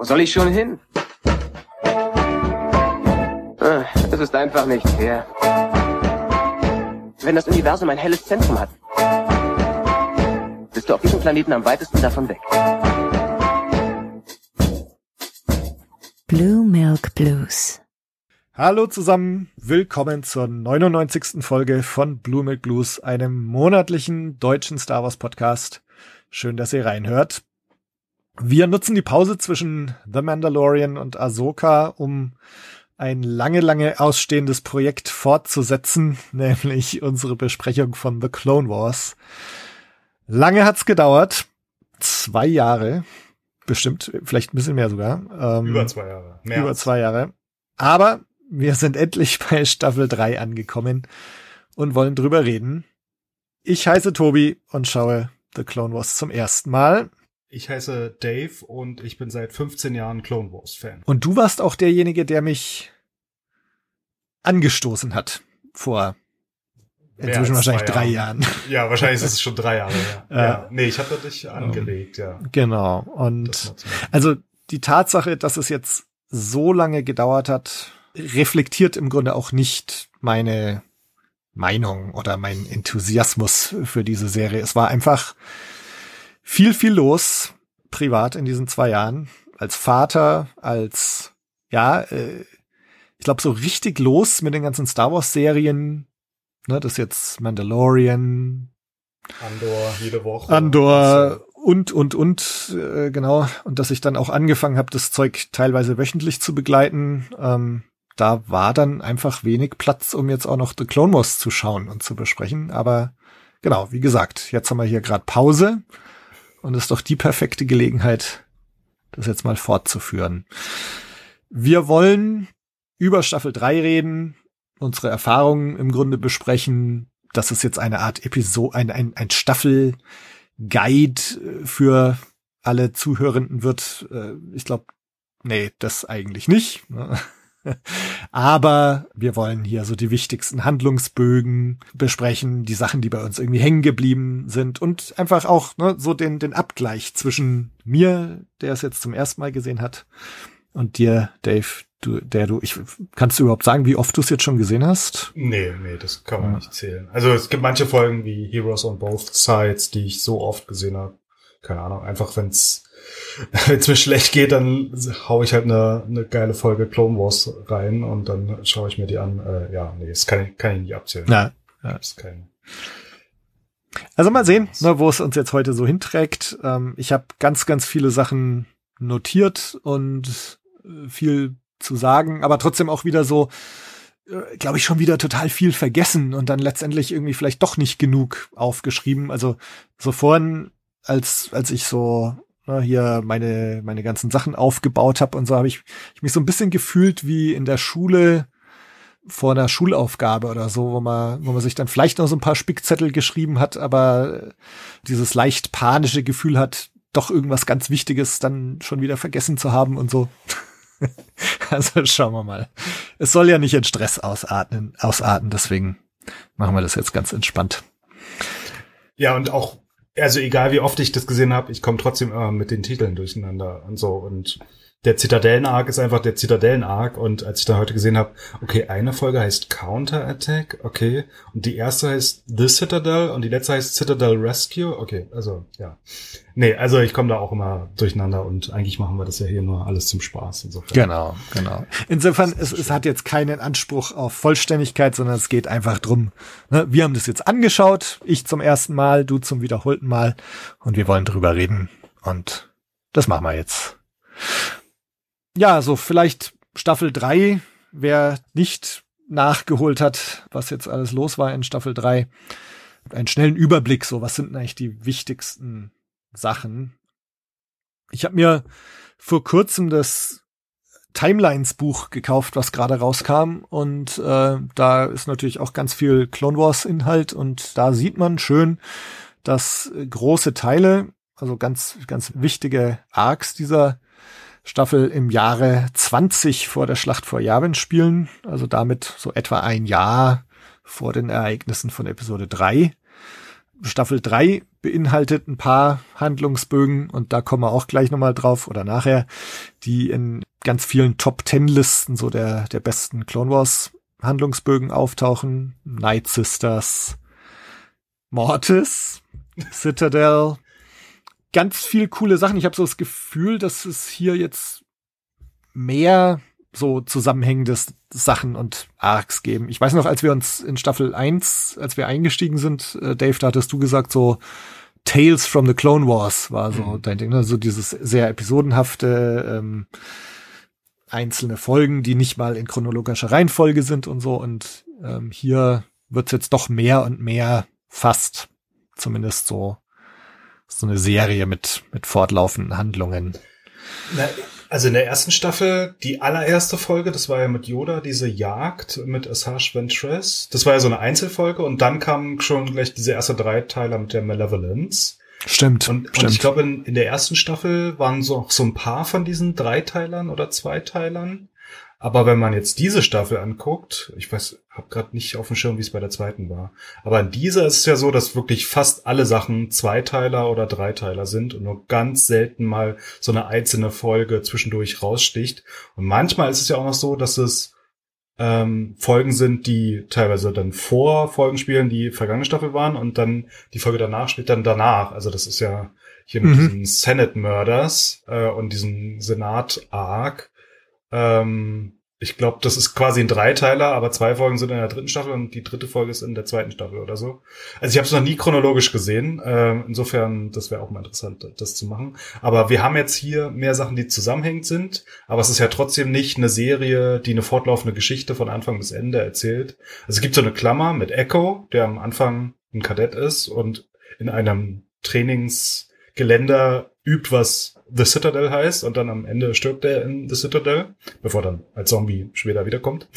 Wo soll ich schon hin? Ah, Es ist einfach nicht fair. Wenn das Universum ein helles Zentrum hat, bist du auf diesem Planeten am weitesten davon weg. Blue Milk Blues. Hallo zusammen, willkommen zur 99. Folge von Blue Milk Blues, einem monatlichen deutschen Star Wars Podcast. Schön, dass ihr reinhört. Wir nutzen die Pause zwischen The Mandalorian und Ahsoka, um ein lange, lange ausstehendes Projekt fortzusetzen, nämlich unsere Besprechung von The Clone Wars. Lange hat's gedauert. Zwei Jahre. Bestimmt, vielleicht ein bisschen mehr sogar. Ähm, Über zwei Jahre. Mehr über zwei Jahre. Aber wir sind endlich bei Staffel 3 angekommen und wollen drüber reden. Ich heiße Tobi und schaue The Clone Wars zum ersten Mal. Ich heiße Dave und ich bin seit 15 Jahren Clone Wars Fan. Und du warst auch derjenige, der mich angestoßen hat vor inzwischen wahrscheinlich drei Jahren. Jahren. Ja, wahrscheinlich ist es schon drei Jahre her. Ja. ja. Nee, ich hatte dich angelegt, ja. Genau. Und also die Tatsache, dass es jetzt so lange gedauert hat, reflektiert im Grunde auch nicht meine Meinung oder mein Enthusiasmus für diese Serie. Es war einfach viel, viel los privat in diesen zwei Jahren. Als Vater, als, ja, äh, ich glaube, so richtig los mit den ganzen Star Wars Serien. Ne, das ist jetzt Mandalorian, Andor jede Woche. Andor und, und, und, äh, genau. Und dass ich dann auch angefangen habe, das Zeug teilweise wöchentlich zu begleiten. Ähm, da war dann einfach wenig Platz, um jetzt auch noch The Clone Wars zu schauen und zu besprechen. Aber genau, wie gesagt, jetzt haben wir hier gerade Pause und ist doch die perfekte Gelegenheit, das jetzt mal fortzuführen. Wir wollen über Staffel 3 reden, unsere Erfahrungen im Grunde besprechen. Das ist jetzt eine Art Episode, ein, ein, ein Staffel Guide äh, für alle Zuhörenden wird. Äh, Ich glaube, nee, das eigentlich nicht. Aber wir wollen hier so die wichtigsten Handlungsbögen besprechen, die Sachen, die bei uns irgendwie hängen geblieben sind und einfach auch ne, so den, den Abgleich zwischen mir, der es jetzt zum ersten Mal gesehen hat, und dir, Dave, du, der du, ich, kannst du überhaupt sagen, wie oft du es jetzt schon gesehen hast? Nee, nee, das kann man Ja. nicht zählen. Also es gibt manche Folgen wie Heroes on Both Sides, die ich so oft gesehen habe. Keine Ahnung, einfach wenn's wenn's mir schlecht geht, dann hau ich halt eine, eine geile Folge Clone Wars rein und dann schaue ich mir die an. Äh, ja, nee, das kann ich, kann ich nicht abzählen. Na, Das ist kein, Also mal sehen, ne, wo es uns jetzt heute so hinträgt. Ähm, ich habe ganz, ganz viele Sachen notiert und äh, viel zu sagen, aber trotzdem auch wieder so, äh, glaube ich, schon wieder total viel vergessen und dann letztendlich irgendwie vielleicht doch nicht genug aufgeschrieben. Also so vorhin, als, als ich so ne, hier meine, meine ganzen Sachen aufgebaut habe und so, habe ich, ich mich so ein bisschen gefühlt wie in der Schule, vor einer Schulaufgabe oder so, wo man, wo man sich dann vielleicht noch so ein paar Spickzettel geschrieben hat, aber dieses leicht panische Gefühl hat, doch irgendwas ganz Wichtiges dann schon wieder vergessen zu haben und so. also schauen wir mal. Es soll ja nicht in Stress ausatmen, ausarten, deswegen machen wir das jetzt ganz entspannt. Ja, und auch, also egal wie oft ich das gesehen habe, ich komme trotzdem immer mit den Titeln durcheinander und so. Und der Zitadellen-Arc ist einfach der Zitadellen-Arc. Und als ich dann heute gesehen habe, okay, eine Folge heißt Counter Attack, okay. Und die erste heißt The Citadel und die letzte heißt Citadel Rescue, okay. Also, ja. Nee, also ich komme da auch immer durcheinander und eigentlich machen wir das ja hier nur alles zum Spaß. Insofern. Genau, genau. Insofern, es, es hat jetzt keinen Anspruch auf Vollständigkeit, sondern es geht einfach drum. Ne? Wir haben das jetzt angeschaut, ich zum ersten Mal, du zum wiederholten Mal, und wir wollen drüber reden. Und das machen wir jetzt. Ja, so vielleicht Staffel 3, wer nicht nachgeholt hat, was jetzt alles los war in Staffel 3. Einen schnellen Überblick, so was sind eigentlich die wichtigsten Sachen. Ich habe mir vor kurzem das Timelines-Buch gekauft, was gerade rauskam. Und äh, da ist natürlich auch ganz viel Clone Wars-Inhalt. Und da sieht man schön, dass große Teile, also ganz, ganz wichtige Arcs dieser Staffel im Jahre 20 vor der Schlacht vor Yavin spielen. Also damit so etwa ein Jahr vor den Ereignissen von Episode 3. Staffel 3 beinhaltet ein paar Handlungsbögen und da kommen wir auch gleich nochmal drauf oder nachher, die in ganz vielen Top Ten Listen so der, der besten Clone Wars Handlungsbögen auftauchen. Night Sisters, Mortis, Citadel, ganz viel coole Sachen. Ich habe so das Gefühl, dass es hier jetzt mehr so zusammenhängende Sachen und Arcs geben. Ich weiß noch, als wir uns in Staffel 1, als wir eingestiegen sind, äh, Dave, da hattest du gesagt, so Tales from the Clone Wars war so mhm. dein Ding, ne? so dieses sehr episodenhafte ähm, einzelne Folgen, die nicht mal in chronologischer Reihenfolge sind und so. Und ähm, hier wird's jetzt doch mehr und mehr fast, zumindest so so eine Serie mit mit fortlaufenden Handlungen. Na, also in der ersten Staffel, die allererste Folge, das war ja mit Yoda, diese Jagd mit Asajj Ventress. Das war ja so eine Einzelfolge und dann kam schon gleich diese erste Dreiteiler mit der Malevolence. Stimmt. Und, stimmt. und ich glaube, in, in der ersten Staffel waren so, so ein paar von diesen Dreiteilern oder Zweiteilern. Aber wenn man jetzt diese Staffel anguckt, ich weiß, habe gerade nicht auf dem Schirm, wie es bei der zweiten war. Aber in dieser ist es ja so, dass wirklich fast alle Sachen Zweiteiler oder Dreiteiler sind und nur ganz selten mal so eine einzelne Folge zwischendurch raussticht. Und manchmal ist es ja auch noch so, dass es ähm, Folgen sind, die teilweise dann vor Folgen spielen, die vergangene Staffel waren und dann die Folge danach spielt dann danach. Also das ist ja hier mit mhm. diesen Senate Murders äh, und diesem Senat Arc ähm, ich glaube, das ist quasi ein Dreiteiler, aber zwei Folgen sind in der dritten Staffel und die dritte Folge ist in der zweiten Staffel oder so. Also ich habe es noch nie chronologisch gesehen. Ähm, insofern, das wäre auch mal interessant, das zu machen. Aber wir haben jetzt hier mehr Sachen, die zusammenhängend sind, aber es ist ja trotzdem nicht eine Serie, die eine fortlaufende Geschichte von Anfang bis Ende erzählt. Also es gibt so eine Klammer mit Echo, der am Anfang ein Kadett ist und in einem Trainingsgeländer übt, was The Citadel heißt und dann am Ende stirbt er in The Citadel, bevor dann als Zombie später wiederkommt.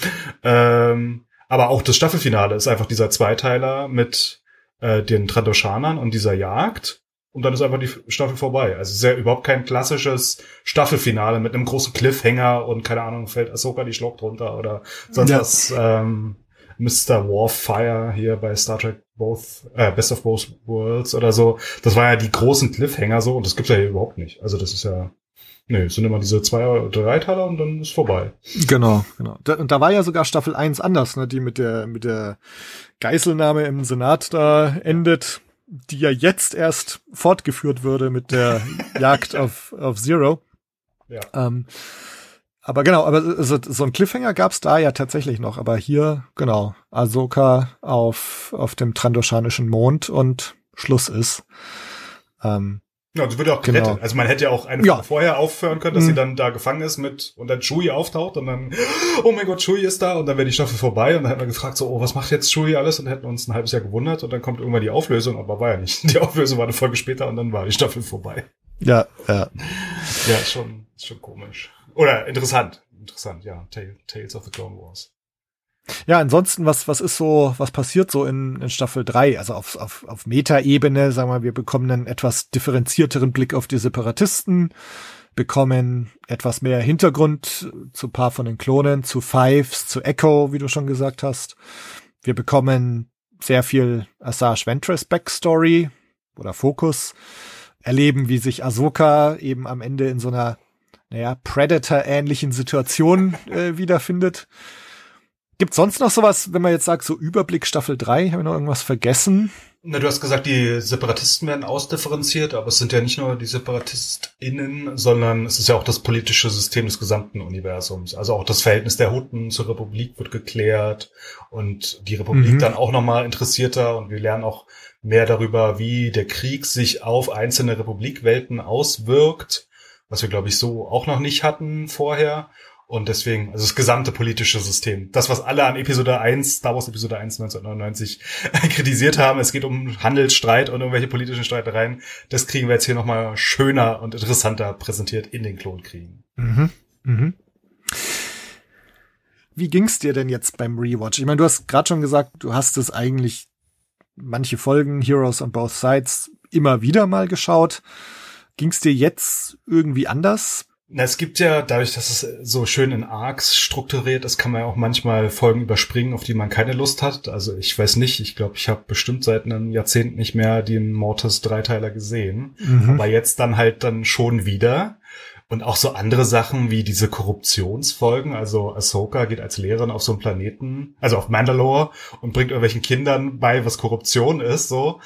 Ähm, aber auch das Staffelfinale ist einfach dieser Zweiteiler mit äh, den Trandoshanern und dieser Jagd. Und dann ist einfach die Staffel vorbei. Also ja überhaupt kein klassisches Staffelfinale mit einem großen Cliffhanger und keine Ahnung, fällt Ahsoka die Schlucht runter oder sonst ja. was. Ähm, Mr. Warfire hier bei Star Trek Both, äh, Best of Both Worlds oder so. Das war ja die großen Cliffhanger so und das gibt's ja hier überhaupt nicht. Also das ist ja, nee, es sind immer diese zwei oder drei Teile und dann ist vorbei. Genau, genau. Da, und da war ja sogar Staffel 1 anders, ne, die mit der, mit der Geiselnahme im Senat da endet, die ja jetzt erst fortgeführt würde mit der Jagd auf, auf Zero. Ja. Ähm, aber genau, aber so, so ein Cliffhanger gab's da ja tatsächlich noch. Aber hier, genau, Ahsoka auf, auf dem Trandoschanischen Mond und Schluss ist. Ähm, ja, sie wird ja auch gerettet. Genau. Also man hätte ja auch eine ja. vorher aufhören können, dass mhm. sie dann da gefangen ist mit und dann Chewie auftaucht und dann, oh mein Gott, Chewie ist da und dann wäre die Staffel vorbei und dann hätten wir gefragt so, oh, was macht jetzt Chewie alles und hätten uns ein halbes Jahr gewundert und dann kommt irgendwann die Auflösung, aber war ja nicht. Die Auflösung war eine Folge später und dann war die Staffel vorbei. Ja, ja. Ja, schon, schon komisch. Oder interessant. Interessant, ja. Tales of the Clone Wars. Ja, ansonsten, was, was ist so, was passiert so in, in Staffel 3? Also auf, auf, auf Meta-Ebene, sagen wir, wir bekommen einen etwas differenzierteren Blick auf die Separatisten, bekommen etwas mehr Hintergrund zu paar von den Klonen, zu Fives, zu Echo, wie du schon gesagt hast. Wir bekommen sehr viel Asajj Ventress Backstory oder Fokus, erleben, wie sich Ahsoka eben am Ende in so einer naja, Predator-ähnlichen Situationen äh, wiederfindet. Gibt sonst noch sowas, wenn man jetzt sagt, so Überblick Staffel 3, haben wir noch irgendwas vergessen? Na, du hast gesagt, die Separatisten werden ausdifferenziert, aber es sind ja nicht nur die SeparatistInnen, sondern es ist ja auch das politische System des gesamten Universums. Also auch das Verhältnis der Hutten zur Republik wird geklärt und die Republik mhm. dann auch nochmal interessierter und wir lernen auch mehr darüber, wie der Krieg sich auf einzelne Republikwelten auswirkt was wir, glaube ich, so auch noch nicht hatten vorher. Und deswegen, also das gesamte politische System. Das, was alle an Episode 1, Star Wars Episode 1 1999 kritisiert haben, es geht um Handelsstreit und irgendwelche politischen Streitereien, das kriegen wir jetzt hier nochmal schöner und interessanter präsentiert in den Klonkriegen. Mhm. Mhm. Wie ging's dir denn jetzt beim Rewatch? Ich meine, du hast gerade schon gesagt, du hast es eigentlich manche Folgen Heroes on Both Sides immer wieder mal geschaut. Ging es dir jetzt irgendwie anders? Na, es gibt ja, dadurch, dass es so schön in Arcs strukturiert ist, kann man ja auch manchmal Folgen überspringen, auf die man keine Lust hat. Also ich weiß nicht, ich glaube, ich habe bestimmt seit einem Jahrzehnt nicht mehr den Mortis Dreiteiler gesehen. Mhm. Aber jetzt dann halt dann schon wieder. Und auch so andere Sachen wie diese Korruptionsfolgen. Also Ahsoka geht als Lehrerin auf so einen Planeten, also auf Mandalore und bringt irgendwelchen Kindern bei, was Korruption ist, so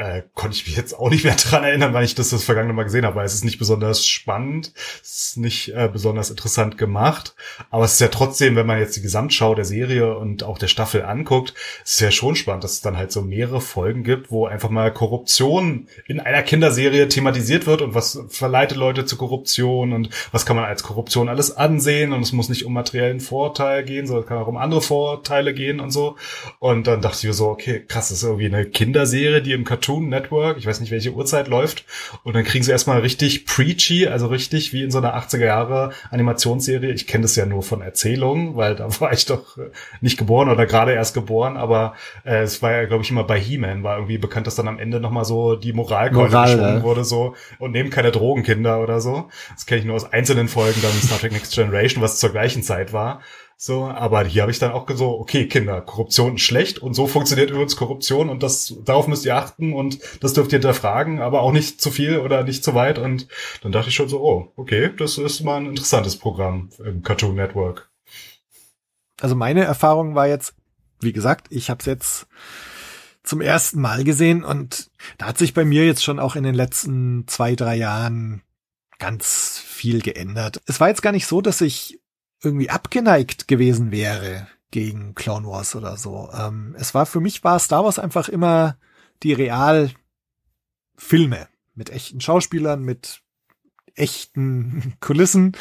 äh, konnte ich mich jetzt auch nicht mehr dran erinnern, weil ich das das vergangene Mal gesehen habe, weil es ist nicht besonders spannend, es ist nicht äh, besonders interessant gemacht, aber es ist ja trotzdem, wenn man jetzt die Gesamtschau der Serie und auch der Staffel anguckt, ist es ja schon spannend, dass es dann halt so mehrere Folgen gibt, wo einfach mal Korruption in einer Kinderserie thematisiert wird und was verleitet Leute zu Korruption und was kann man als Korruption alles ansehen und es muss nicht um materiellen Vorteil gehen, sondern es kann auch um andere Vorteile gehen und so. Und dann dachte ich mir so, okay, krass, das ist irgendwie eine Kinderserie, die im Cartoon Cartoon Network, ich weiß nicht, welche Uhrzeit läuft. Und dann kriegen sie erstmal richtig preachy, also richtig wie in so einer 80er Jahre Animationsserie. Ich kenne das ja nur von Erzählungen, weil da war ich doch äh, nicht geboren oder gerade erst geboren, aber äh, es war ja, glaube ich, immer bei He-Man, war irgendwie bekannt, dass dann am Ende nochmal so die Moralkeule Moral, geschwungen ja. wurde, so, und nehmen keine Drogenkinder oder so. Das kenne ich nur aus einzelnen Folgen dann Star Trek Next Generation, was zur gleichen Zeit war. So, aber hier habe ich dann auch so, okay, Kinder, Korruption ist schlecht und so funktioniert übrigens Korruption und das darauf müsst ihr achten und das dürft ihr hinterfragen, aber auch nicht zu viel oder nicht zu weit. Und dann dachte ich schon so, oh, okay, das ist mal ein interessantes Programm im Cartoon Network. Also meine Erfahrung war jetzt, wie gesagt, ich habe es jetzt zum ersten Mal gesehen und da hat sich bei mir jetzt schon auch in den letzten zwei, drei Jahren ganz viel geändert. Es war jetzt gar nicht so, dass ich irgendwie abgeneigt gewesen wäre gegen Clone Wars oder so. Ähm, es war für mich war Star Wars einfach immer die Realfilme mit echten Schauspielern, mit echten Kulissen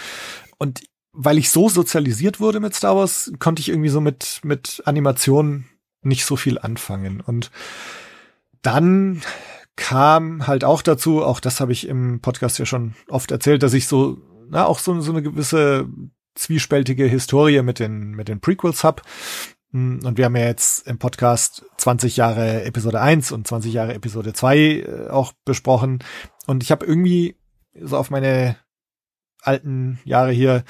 und weil ich so sozialisiert wurde mit Star Wars, konnte ich irgendwie so mit mit Animationen nicht so viel anfangen und dann kam halt auch dazu, auch das habe ich im Podcast ja schon oft erzählt, dass ich so na, auch so, so eine gewisse zwiespältige Historie mit den, mit den Prequels hab. Hm, und wir haben ja jetzt im Podcast 20 Jahre Episode 1 und 20 Jahre Episode 2 äh, auch besprochen. Und ich habe irgendwie so auf meine alten Jahre hier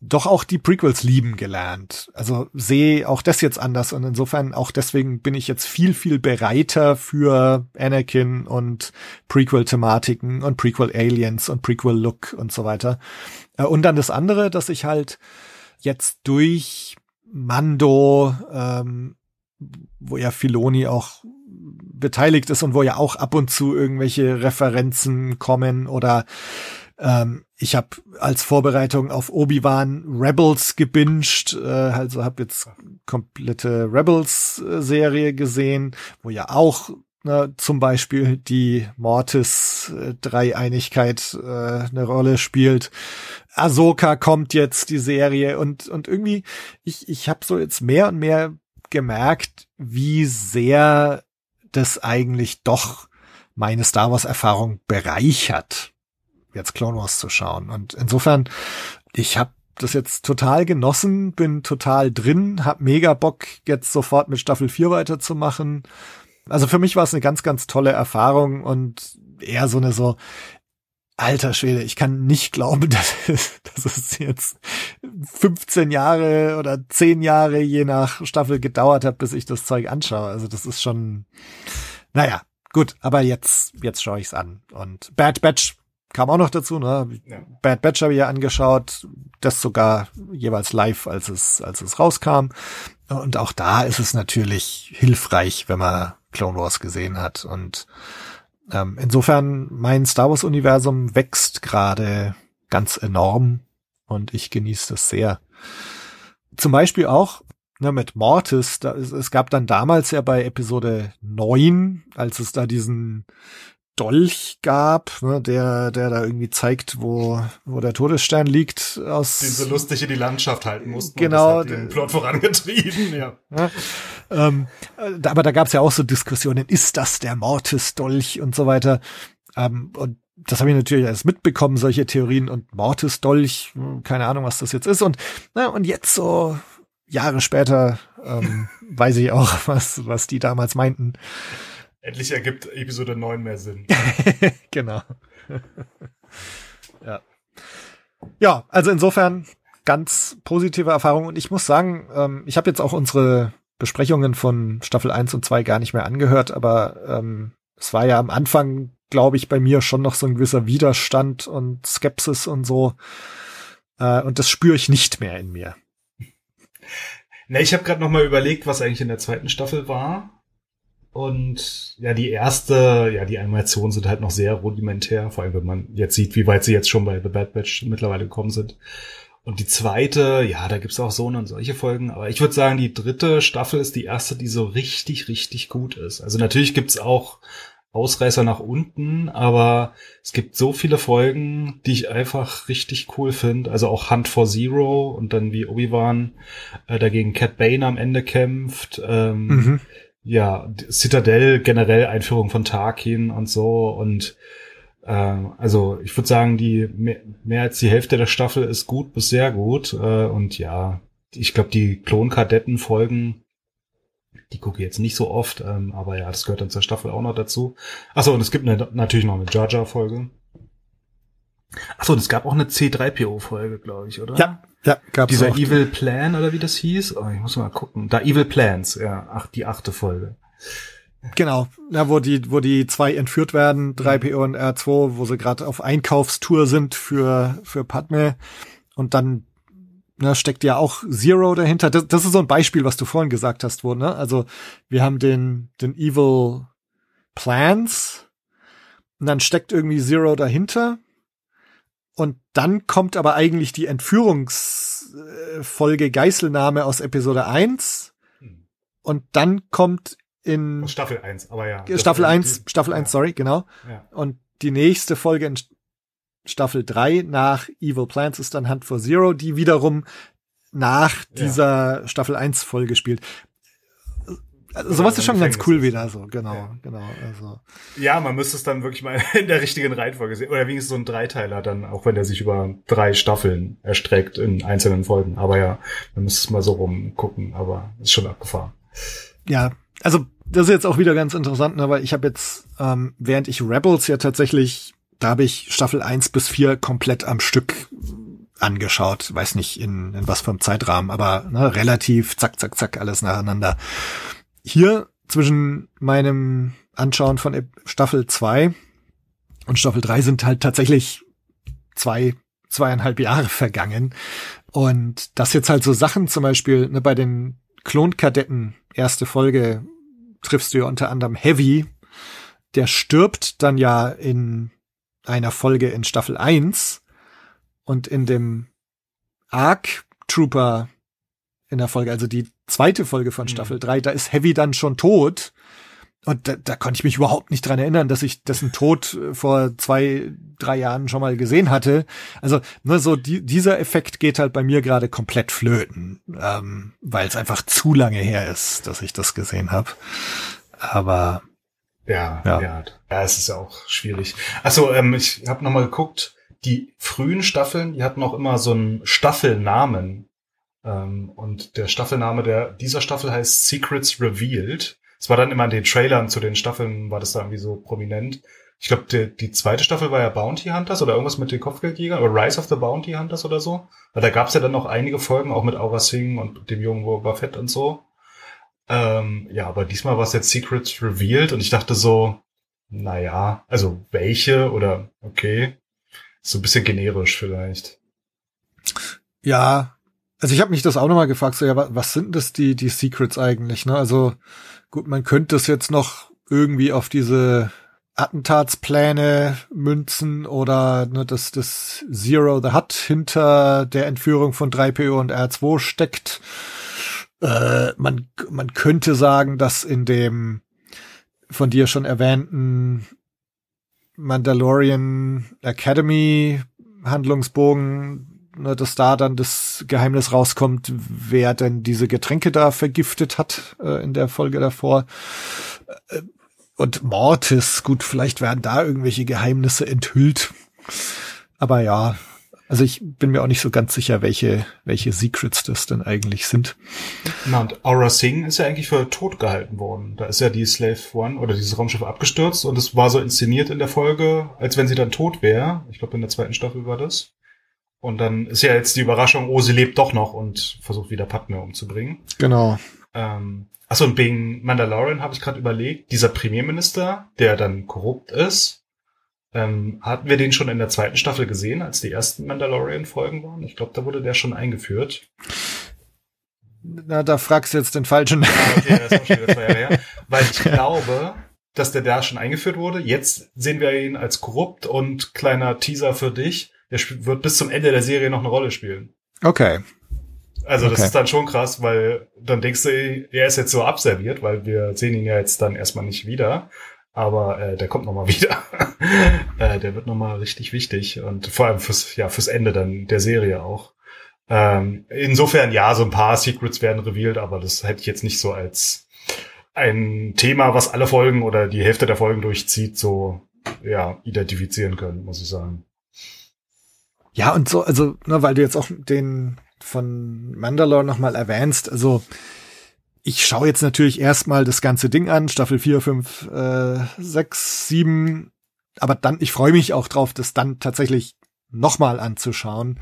doch auch die Prequels lieben gelernt. Also sehe auch das jetzt anders und insofern auch deswegen bin ich jetzt viel, viel bereiter für Anakin und Prequel-Thematiken und Prequel-Aliens und Prequel-Look und so weiter. Äh, und dann das andere, dass ich halt jetzt durch Mando, ähm, wo ja Filoni auch beteiligt ist und wo ja auch ab und zu irgendwelche Referenzen kommen oder ähm, ich habe als Vorbereitung auf Obi-Wan Rebels gebinged, äh, also habe jetzt komplette Rebels-Serie gesehen, wo ja auch ne, zum Beispiel die Mortis-Dreieinigkeit äh, eine Rolle spielt. Ahsoka kommt jetzt, die Serie, und, und irgendwie, ich, ich habe so jetzt mehr und mehr gemerkt, wie sehr das eigentlich doch meine Star Wars-Erfahrung bereichert jetzt Clone Wars zu schauen. Und insofern, ich habe das jetzt total genossen, bin total drin, hab mega Bock, jetzt sofort mit Staffel 4 weiterzumachen. Also für mich war es eine ganz, ganz tolle Erfahrung und eher so eine so, alter Schwede, ich kann nicht glauben, dass, dass es jetzt 15 Jahre oder 10 Jahre je nach Staffel gedauert hat, bis ich das Zeug anschaue. Also das ist schon, naja, gut, aber jetzt, jetzt schaue ich es an. Und Bad Batch kam auch noch dazu, ne? Ja. Bad Batch habe ich ja angeschaut, das sogar jeweils live, als es, als es rauskam. Und auch da ist es natürlich hilfreich, wenn man Clone Wars gesehen hat. Und ähm, insofern, mein Star Wars-Universum wächst gerade ganz enorm und ich genieße das sehr. Zum Beispiel auch ne, mit Mortis, da, es, es gab dann damals ja bei Episode 9, als es da diesen Dolch gab, ne, der, der da irgendwie zeigt, wo, wo der Todesstern liegt. Aus den so lustig in die Landschaft halten mussten. Genau. Und das hat den Plot vorangetrieben, ja. ja ähm, aber da gab es ja auch so Diskussionen, ist das der Mortis-Dolch und so weiter. Ähm, und das habe ich natürlich alles mitbekommen, solche Theorien und Mortis-Dolch, hm, keine Ahnung, was das jetzt ist. Und, na, und jetzt so Jahre später ähm, weiß ich auch, was, was die damals meinten. Endlich ergibt Episode 9 mehr Sinn. genau. ja. Ja, also insofern ganz positive Erfahrung und ich muss sagen, ähm, ich habe jetzt auch unsere Besprechungen von Staffel 1 und 2 gar nicht mehr angehört, aber ähm, es war ja am Anfang, glaube ich, bei mir schon noch so ein gewisser Widerstand und Skepsis und so. Äh, und das spüre ich nicht mehr in mir. Na, ich habe gerade noch mal überlegt, was eigentlich in der zweiten Staffel war. Und ja, die erste, ja, die Animationen sind halt noch sehr rudimentär, vor allem wenn man jetzt sieht, wie weit sie jetzt schon bei The Bad Batch mittlerweile gekommen sind. Und die zweite, ja, da gibt's auch so und solche Folgen, aber ich würde sagen, die dritte Staffel ist die erste, die so richtig, richtig gut ist. Also natürlich gibt's auch Ausreißer nach unten, aber es gibt so viele Folgen, die ich einfach richtig cool finde. Also auch Hunt for Zero und dann wie Obi-Wan äh, dagegen Cat Bane am Ende kämpft. Ähm, mhm. Ja, Citadel generell Einführung von Tarkin und so und ähm, also ich würde sagen, die mehr, mehr, als die Hälfte der Staffel ist gut bis sehr gut äh, und ja, ich glaube die Klonkadetten-Folgen die gucke ich jetzt nicht so oft, ähm, aber ja, das gehört dann zur Staffel auch noch dazu. Achso, und es gibt eine, natürlich noch eine Jar Jar Folge. Achso, und es gab auch eine C3PO-Folge, glaube ich, oder? Ja, ja, gab's Dieser auch. Evil Plan, oder wie das hieß? Oh, ich muss mal gucken. Da Evil Plans, ja, ach, die achte Folge. Genau, ja, wo die, wo die zwei entführt werden, 3PO und R2, wo sie gerade auf Einkaufstour sind für, für Padme und dann ne, steckt ja auch Zero dahinter. Das, das ist so ein Beispiel, was du vorhin gesagt hast, wo, ne? Also wir haben den, den Evil Plans und dann steckt irgendwie Zero dahinter. Dann kommt aber eigentlich die Entführungsfolge Geiselnahme aus Episode 1. Und dann kommt in Staffel 1, aber ja. Staffel 1, Staffel 1, sorry, genau. Ja. Und die nächste Folge in Staffel 3 nach Evil Plans ist dann Hunt for Zero, die wiederum nach dieser ja. Staffel 1 Folge spielt. Also, sowas ist schon ganz cool wieder so, genau, ja. genau. Also. Ja, man müsste es dann wirklich mal in der richtigen Reihenfolge sehen. Oder wenigstens so ein Dreiteiler dann, auch wenn der sich über drei Staffeln erstreckt in einzelnen Folgen. Aber ja, man müsste es mal so rumgucken, aber ist schon abgefahren. Ja, also das ist jetzt auch wieder ganz interessant, aber ich habe jetzt, ähm, während ich Rebels ja tatsächlich da habe ich Staffel 1 bis 4 komplett am Stück angeschaut. Weiß nicht in, in was für einem Zeitrahmen, aber ne, relativ zack, zack, zack, alles nacheinander. Hier zwischen meinem Anschauen von Staffel 2 und Staffel 3 sind halt tatsächlich zwei, zweieinhalb Jahre vergangen. Und das jetzt halt so Sachen, zum Beispiel ne, bei den Klonkadetten, erste Folge, triffst du ja unter anderem Heavy. Der stirbt dann ja in einer Folge in Staffel 1 und in dem Arc Trooper in der Folge, also die zweite Folge von Staffel mhm. 3, da ist Heavy dann schon tot. Und da, da konnte ich mich überhaupt nicht dran erinnern, dass ich dessen Tod äh, vor zwei, drei Jahren schon mal gesehen hatte. Also nur so die, dieser Effekt geht halt bei mir gerade komplett flöten, ähm, weil es einfach zu lange her ist, dass ich das gesehen habe. Aber ja, ja, ja. Ja, es ist ja auch schwierig. Achso, ähm, ich habe nochmal geguckt, die frühen Staffeln, die hatten auch immer so einen Staffelnamen. Ähm, und der Staffelname der dieser Staffel heißt Secrets Revealed. Es war dann immer in den Trailern zu den Staffeln, war das da irgendwie so prominent. Ich glaube, die, die zweite Staffel war ja Bounty Hunters oder irgendwas mit den Kopfgeldjägern oder Rise of the Bounty Hunters oder so. Weil da gab es ja dann noch einige Folgen, auch mit Aura Singh und dem jungen Boba Fett und so. Ähm, ja, aber diesmal war es jetzt Secrets Revealed und ich dachte so, naja, also welche oder okay, so ein bisschen generisch vielleicht. Ja, also ich habe mich das auch nochmal gefragt, so ja, was sind das die die Secrets eigentlich? Ne? Also gut, man könnte es jetzt noch irgendwie auf diese Attentatspläne münzen oder ne, dass das Zero the Hut hinter der Entführung von 3PO und R2 steckt. Äh, man, man könnte sagen, dass in dem von dir schon erwähnten Mandalorian Academy Handlungsbogen, ne, dass da dann das Geheimnis rauskommt, wer denn diese Getränke da vergiftet hat äh, in der Folge davor. Äh, und Mortis, gut, vielleicht werden da irgendwelche Geheimnisse enthüllt. Aber ja, also ich bin mir auch nicht so ganz sicher, welche, welche Secrets das denn eigentlich sind. Na, und Aura Singh ist ja eigentlich für tot gehalten worden. Da ist ja die Slave One oder dieses Raumschiff abgestürzt und es war so inszeniert in der Folge, als wenn sie dann tot wäre. Ich glaube, in der zweiten Staffel war das. Und dann ist ja jetzt die Überraschung, oh, sie lebt doch noch und versucht wieder Padme umzubringen. Genau. Ähm, achso, und wegen Mandalorian habe ich gerade überlegt, dieser Premierminister, der dann korrupt ist, ähm, hatten wir den schon in der zweiten Staffel gesehen, als die ersten Mandalorian-Folgen waren? Ich glaube, da wurde der schon eingeführt. Na, da fragst du jetzt den falschen. Ah, okay, das ist auch schon wieder zwei Jahre her. Weil ich glaube, dass der da schon eingeführt wurde. Jetzt sehen wir ihn als korrupt und kleiner Teaser für dich. Der wird bis zum Ende der Serie noch eine Rolle spielen. Okay. Also das Okay. ist dann schon krass, weil dann denkst du, er ist jetzt so abserviert, weil wir sehen ihn ja jetzt dann erstmal nicht wieder. Aber äh, der kommt noch mal wieder. äh, der wird noch mal richtig wichtig und vor allem fürs ja fürs Ende dann der Serie auch. Ähm, insofern ja, so ein paar Secrets werden revealed, aber das hätte ich jetzt nicht so als ein Thema, was alle Folgen oder die Hälfte der Folgen durchzieht, so ja identifizieren können, muss ich sagen. Ja, und so, also, ne, weil du jetzt auch den von Mandalore nochmal erwähnst, also ich schaue jetzt natürlich erstmal das ganze Ding an, Staffel 4, 5, äh, 6, 7, aber dann, ich freue mich auch drauf, das dann tatsächlich nochmal anzuschauen,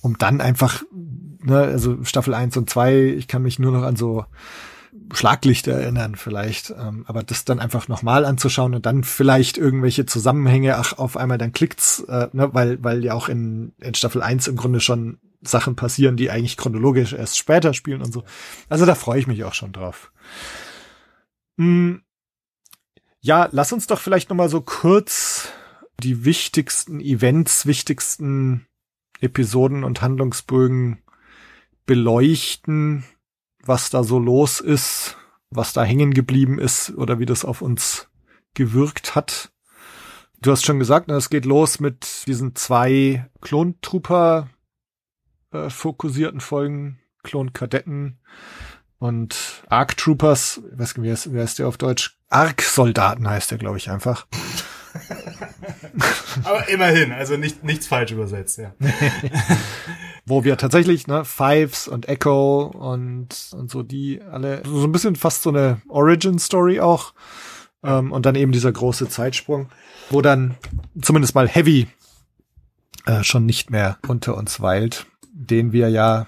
um dann einfach, ne, also Staffel 1 und 2, ich kann mich nur noch an so Schlaglichter erinnern vielleicht, ähm, aber das dann einfach nochmal anzuschauen und dann vielleicht irgendwelche Zusammenhänge, ach, auf einmal dann klickt's, äh, ne, weil, weil ja auch in, in Staffel 1 im Grunde schon Sachen passieren, die eigentlich chronologisch erst später spielen und so. Also da freue ich mich auch schon drauf. Hm, ja, lass uns doch vielleicht nochmal so kurz die wichtigsten Events, wichtigsten Episoden und Handlungsbögen beleuchten, was da so los ist, was da hängen geblieben ist oder wie das auf uns gewirkt hat. Du hast schon gesagt, ne, es geht los mit diesen zwei Klontrooper äh, fokussierten Folgen, Klonkadetten und Arc Troopers, ich weiß nicht, wie heißt, wie heißt der auf Deutsch? Arc Soldaten heißt der, glaube ich, einfach. Aber immerhin, also nicht, nichts falsch übersetzt, ja. wo wir tatsächlich, ne, Fives und Echo und, und so die alle, so ein bisschen fast so eine Origin-Story auch. Ähm, und dann eben dieser große Zeitsprung, wo dann zumindest mal Heavy äh, schon nicht mehr unter uns weilt, den wir ja,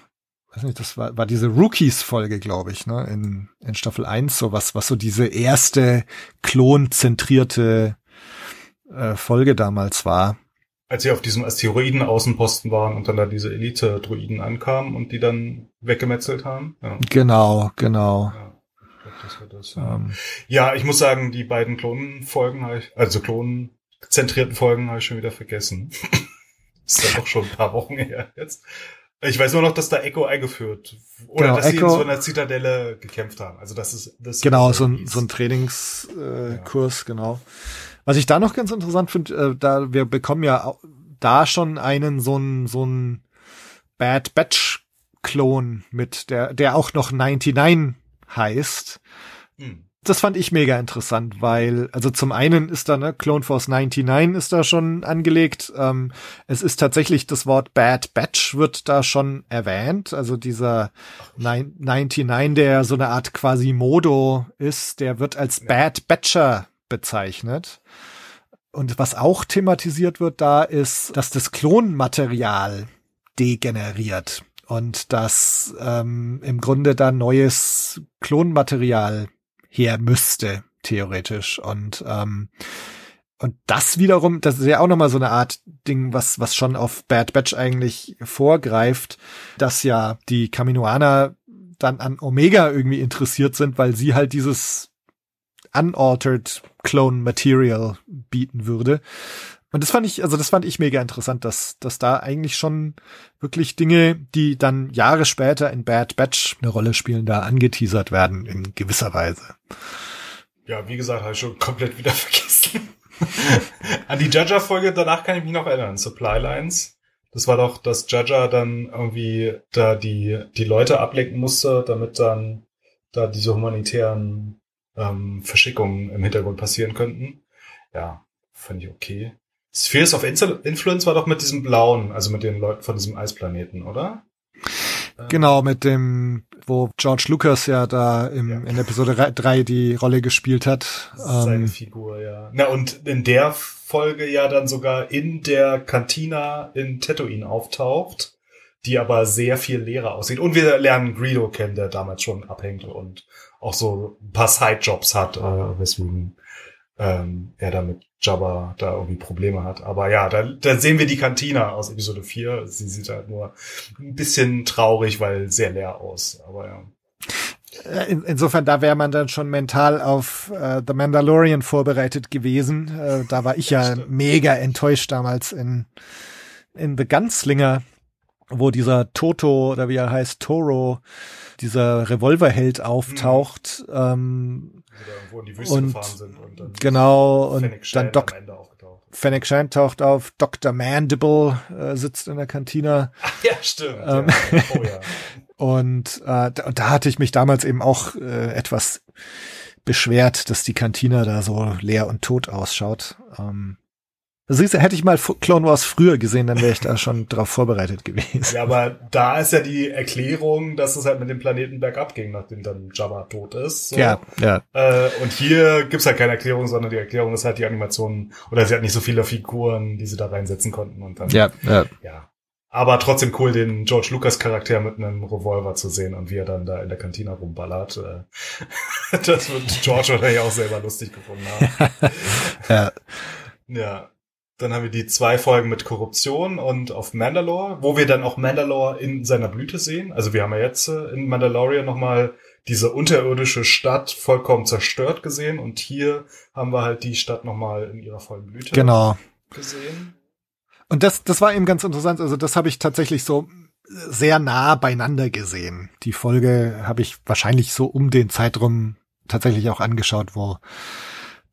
weiß nicht, das war, war diese Rookies-Folge, glaube ich, ne, in, in Staffel 1, so was, was so diese erste klonzentrierte äh, Folge damals war. Als sie auf diesem Asteroiden-Außenposten waren und dann da diese Elite-Druiden ankamen und die dann weggemetzelt haben. Ja, Genau, genau. ja. Das war das. Ja. Ähm, ja, ich muss sagen, die beiden Klonenfolgen habe ich, also klonenzentrierten Folgen habe ich schon wieder vergessen. ist ja doch schon ein paar Wochen her jetzt. Ich weiß nur noch, dass da Echo eingeführt oder Genau, dass sie in Echo- so einer Zitadelle gekämpft haben. Also das ist das Genau, so ein, so ein Trainingskurs, äh, Ja. Genau. Was ich da noch ganz interessant finde, äh, da wir bekommen ja da schon einen so ein so ein Bad Batch Klon mit, der der auch noch 99 heißt. Hm. Das fand ich mega interessant, weil, also zum einen ist da, ne, Clone Force 99 ist da schon angelegt. Ähm, es ist tatsächlich das Wort Bad Batch wird da schon erwähnt. Also dieser Nein- 99, der so eine Art quasi Modo ist, der wird als Bad Batcher bezeichnet. Und was auch thematisiert wird da ist, dass das Klonmaterial degeneriert und dass ähm, im Grunde da neues Klonmaterial her müsste, theoretisch. Und ähm, und das wiederum, das ist ja auch nochmal so eine Art Ding, was, was schon auf Bad Batch eigentlich vorgreift, dass ja die Kaminoaner dann an Omega irgendwie interessiert sind, weil sie halt dieses unaltered Clone Material bieten würde. Und das fand ich, also das fand ich mega interessant, dass, dass da eigentlich schon wirklich Dinge, die dann Jahre später in Bad Batch eine Rolle spielen, da angeteasert werden in gewisser Weise. Ja, wie gesagt, habe ich schon komplett wieder vergessen. An die Judger-Folge danach kann ich mich noch erinnern. Supply Lines. Das war doch, dass Judger dann irgendwie da die, die Leute ablenken musste, damit dann da diese humanitären ähm, Verschickungen im Hintergrund passieren könnten. Ja, fand ich okay. Spheres of Influ- Influence war doch mit diesem blauen, also mit den Leuten von diesem Eisplaneten, oder? Ähm, Genau, mit dem wo George Lucas ja da im, Ja. in Episode 3 die Rolle gespielt hat. Seine Ähm, Figur, ja. Na, und in der Folge ja dann sogar in der Cantina in Tatooine auftaucht, die aber sehr viel leerer aussieht. Und wir lernen Greedo kennen, der damals schon abhängt und auch so ein paar Sidejobs hat, äh, weswegen ähm, er da mit Jabba da irgendwie Probleme hat. Aber ja, da, da sehen wir die Cantina aus Episode 4. Sie sieht halt nur ein bisschen traurig, weil sehr leer aus. Aber ja. Äh, In, insofern, da wäre man dann schon mental auf äh, The Mandalorian vorbereitet gewesen. Äh, da war ich ja mega enttäuscht damals in, in The Gunslinger, wo dieser Toto oder wie er heißt, Toro, dieser Revolverheld auftaucht. Ähm, irgendwo in die Wüste Und gefahren sind und dann genau, und dann Doc. Fennec Shand taucht auf, Dr. Mandible äh, sitzt in der Kantina. Ja, stimmt. Ähm. Ja. Oh ja. Und äh, da, und da hatte ich mich damals eben auch äh, etwas beschwert, dass die Kantina da so leer und tot ausschaut. Ähm, siehst du, hätte ich mal Clone Wars früher gesehen, dann wäre ich da schon drauf vorbereitet gewesen. ja, aber da ist ja die Erklärung, dass es halt mit dem Planeten bergab ging, nachdem dann Jabba tot ist. So. Ja, ja. Äh, und hier gibt's halt keine Erklärung, sondern die Erklärung ist halt die Animation, oder sie hat nicht so viele Figuren, die sie da reinsetzen konnten und dann, Ja, ja. ja. Aber trotzdem cool, den George Lucas Charakter mit einem Revolver zu sehen und wie er dann da in der Kantina rumballert. Äh, das wird George wahrscheinlich auch selber lustig gefunden haben. ja. Ja. Dann haben wir die zwei Folgen mit Korruption und auf Mandalore, wo wir dann auch Mandalore in seiner Blüte sehen. Also wir haben ja jetzt äh, in Mandalorian nochmal diese unterirdische Stadt vollkommen zerstört gesehen und hier haben wir halt die Stadt nochmal in ihrer vollen Blüte Genau. gesehen. Und das, das war eben ganz interessant. Also das habe ich tatsächlich so sehr nah beieinander gesehen. Die Folge habe ich wahrscheinlich so um den Zeitraum tatsächlich auch angeschaut, wo,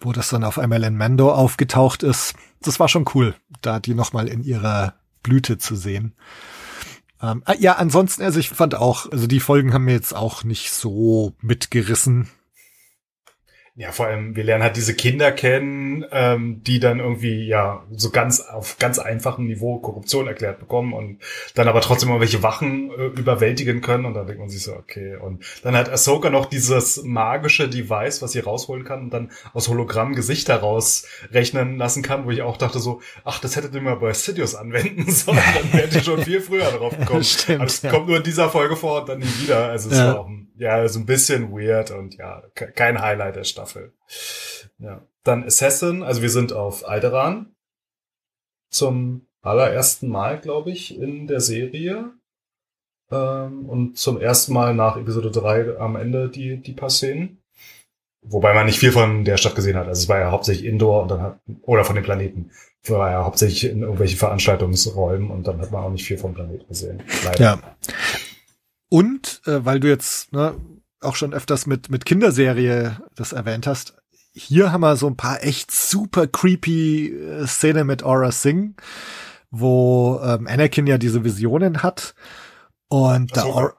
wo das dann auf einmal in Mando aufgetaucht ist. Das war schon cool, da die nochmal in ihrer Blüte zu sehen. Ähm, ah, ja, ansonsten, also ich fand auch, also die Folgen haben mir jetzt auch nicht so mitgerissen. Ja, vor allem, wir lernen halt diese Kinder kennen, ähm, die dann irgendwie, ja, so ganz auf ganz einfachem Niveau Korruption erklärt bekommen und dann aber trotzdem irgendwelche Wachen äh, überwältigen können und dann denkt man sich so, okay. Und dann hat Ahsoka noch dieses magische Device, was sie rausholen kann und dann aus Hologramm Gesichter rausrechnen lassen kann, wo ich auch dachte so, ach, das hättet ihr mal bei Sidious anwenden sollen, dann wärt ihr schon viel früher drauf gekommen. Stimmt, aber es ja. kommt nur in dieser Folge vor und dann nie wieder. Also es Ja. war auch, ein- ja, so ein bisschen weird und ja, ke- kein Highlight der Staffel. Ja. Dann Assassin, also wir sind auf Alderan zum allerersten Mal, glaube ich, in der Serie. Ähm, und zum ersten Mal nach Episode 3 am Ende die, die paar Szenen. Wobei man nicht viel von der Stadt gesehen hat. Also es war ja hauptsächlich Indoor und dann hat, oder von den Planeten. Es war ja hauptsächlich in irgendwelchen Veranstaltungsräumen und dann hat man auch nicht viel vom Planeten gesehen. Leider. Ja. Und äh, weil du jetzt ne, auch schon öfters mit, mit Kinderserie das erwähnt hast, hier haben wir so ein paar echt super creepy äh, Szenen mit Aura Singh, wo ähm, Anakin ja diese Visionen hat. Und da. Aura,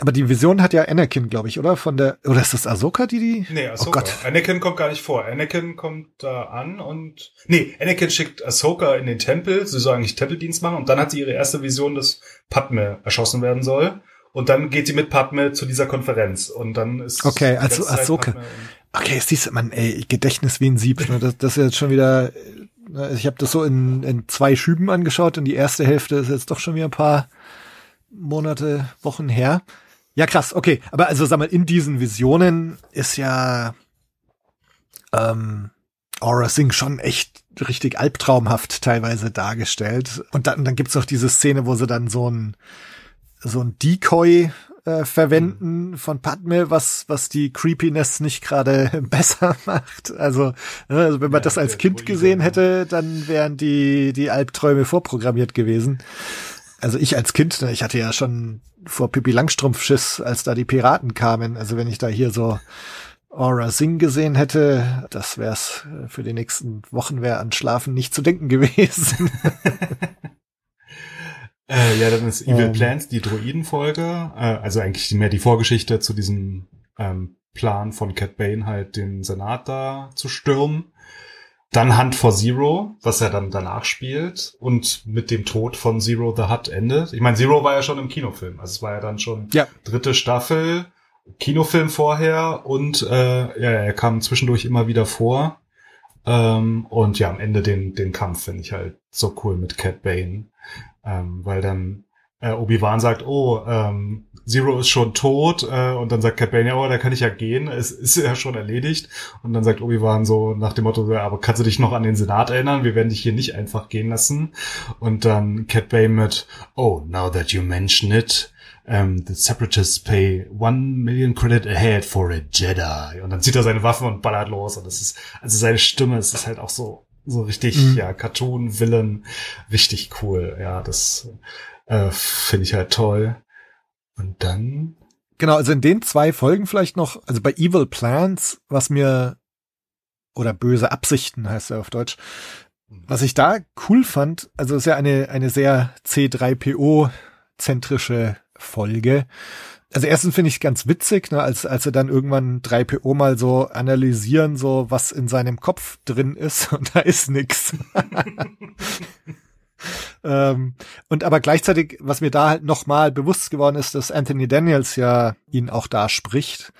aber die Vision hat ja Anakin, glaube ich, oder? Von der, oder ist das Ahsoka, die die? Nee, Oh Ahsoka. Gott. Anakin kommt gar nicht vor. Anakin kommt da an und nee, Anakin schickt Ahsoka in den Tempel. Sie soll eigentlich Tempeldienst machen und dann hat sie ihre erste Vision, dass Padme erschossen werden soll. Und dann geht sie mit Padme zu dieser Konferenz und dann ist Okay, also Ahsoka. Okay, siehst du, man, ey, Gedächtnis wie ein Sieb. Ne? Das, das ist jetzt schon wieder, ne, ich habe das so in, in zwei Schüben angeschaut und die erste Hälfte ist jetzt doch schon wieder ein paar Monate, Wochen her. Ja, krass, okay. Aber also sag mal, in diesen Visionen ist ja ähm, Aura Singh schon echt richtig albtraumhaft teilweise dargestellt. Und dann, dann gibt's noch diese Szene, wo sie dann so ein so ein Decoy äh, verwenden von Padme, was was die Creepiness nicht gerade besser macht. Also, ne, also wenn man Ja, das als Kind gesehen hätte, dann wären die die Albträume vorprogrammiert gewesen. Also ich als Kind, ne, ich hatte ja schon vor Pippi Langstrumpf Schiss, als da die Piraten kamen. Also wenn ich da hier so Aura Singh gesehen hätte, das wär's äh, für die nächsten Wochen wäre an Schlafen nicht zu denken gewesen. Äh, ja, dann ist Evil Ähm. Plans, die Droidenfolge. Äh, also eigentlich mehr die Vorgeschichte zu diesem ähm, Plan von Cat Bane, halt den Senat da zu stürmen. Dann Hunt for Zero, was er dann danach spielt und mit dem Tod von Zero the Hutt endet. Ich meine, Zero war ja schon im Kinofilm, also es war ja dann schon Ja. dritte Staffel, Kinofilm vorher und äh, ja, er kam zwischendurch immer wieder vor. Ähm, und ja, am Ende den, den Kampf finde ich halt so cool mit Cat Bane. Ähm, weil dann äh, Obi-Wan sagt, oh, ähm, Zero ist schon tot, äh, und dann sagt Cat Bane, ja, oh, da kann ich ja gehen, es ist ja schon erledigt. Und dann sagt Obi-Wan so nach dem Motto, ja, aber kannst du dich noch an den Senat erinnern? Wir werden dich hier nicht einfach gehen lassen. Und dann Cat Bane mit, oh, now that you mention it, um, the Separatists pay one million credit ahead for a Jedi. Und dann zieht er seine Waffe und ballert los. Und das ist, also seine Stimme, es ist halt auch so, so richtig, Mhm. ja, Cartoon, Villain, richtig cool. Ja, das äh, finde ich halt toll. Und dann, Genau, also in den zwei Folgen vielleicht noch, also bei Evil Plans, was mir, oder böse Absichten heißt er auf Deutsch, was ich da cool fand, also ist ja eine, eine sehr C3PO-zentrische Folge. Also erstens finde ich ganz witzig, ne, als, als sie dann irgendwann 3PO mal so analysieren, so was in seinem Kopf drin ist und da ist nix. ähm, und aber gleichzeitig, was mir da halt nochmal bewusst geworden ist, dass Anthony Daniels ja ihn auch da spricht,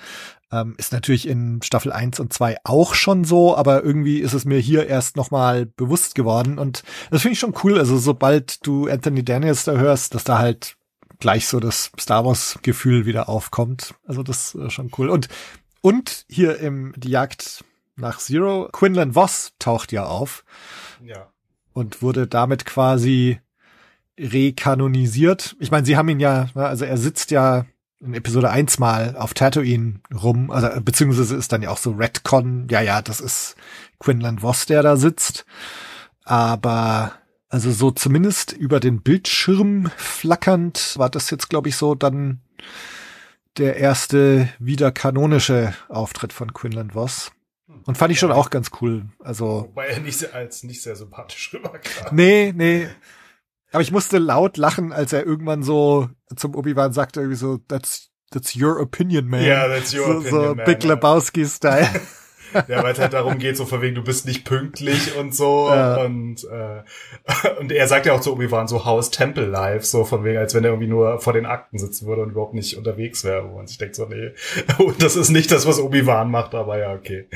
ähm, ist natürlich in Staffel 1 und 2 auch schon so, aber irgendwie ist es mir hier erst nochmal bewusst geworden und das finde ich schon cool. Also sobald du Anthony Daniels da hörst, dass da halt gleich so das Star Wars Gefühl wieder aufkommt. Also das ist schon cool. Und, und hier im Die Jagd nach Zero, Quinlan Voss taucht ja auf ja. Und wurde damit quasi rekanonisiert. Ich meine, sie haben ihn ja, ne, also er sitzt ja in Episode 1 mal auf Tatooine rum, also beziehungsweise ist dann ja auch so Redcon, ja, ja, das ist Quinlan Voss, der da sitzt. Aber also so zumindest über den Bildschirm flackernd war das jetzt, glaube ich, so dann der erste wieder kanonische Auftritt von Quinlan Voss. Und fand ich schon auch ganz cool. Also Wobei er nicht sehr, als nicht sehr sympathisch rüberkam. Nee, nee. Aber ich musste laut lachen, als er irgendwann so zum Obi-Wan sagte, irgendwie so, that's, that's your opinion, man. Ja, that's your so, opinion, so man, Big. Lebowski-Style. Ja, weil es halt darum geht, so von wegen, du bist nicht pünktlich und so. Ja. Und, äh, und er sagt ja auch zu Obi-Wan so Haus Temple Life, so von wegen, als wenn er irgendwie nur vor den Akten sitzen würde und überhaupt nicht unterwegs wäre. Und ich denke so, nee, das ist nicht das, was Obi-Wan macht, aber ja, okay.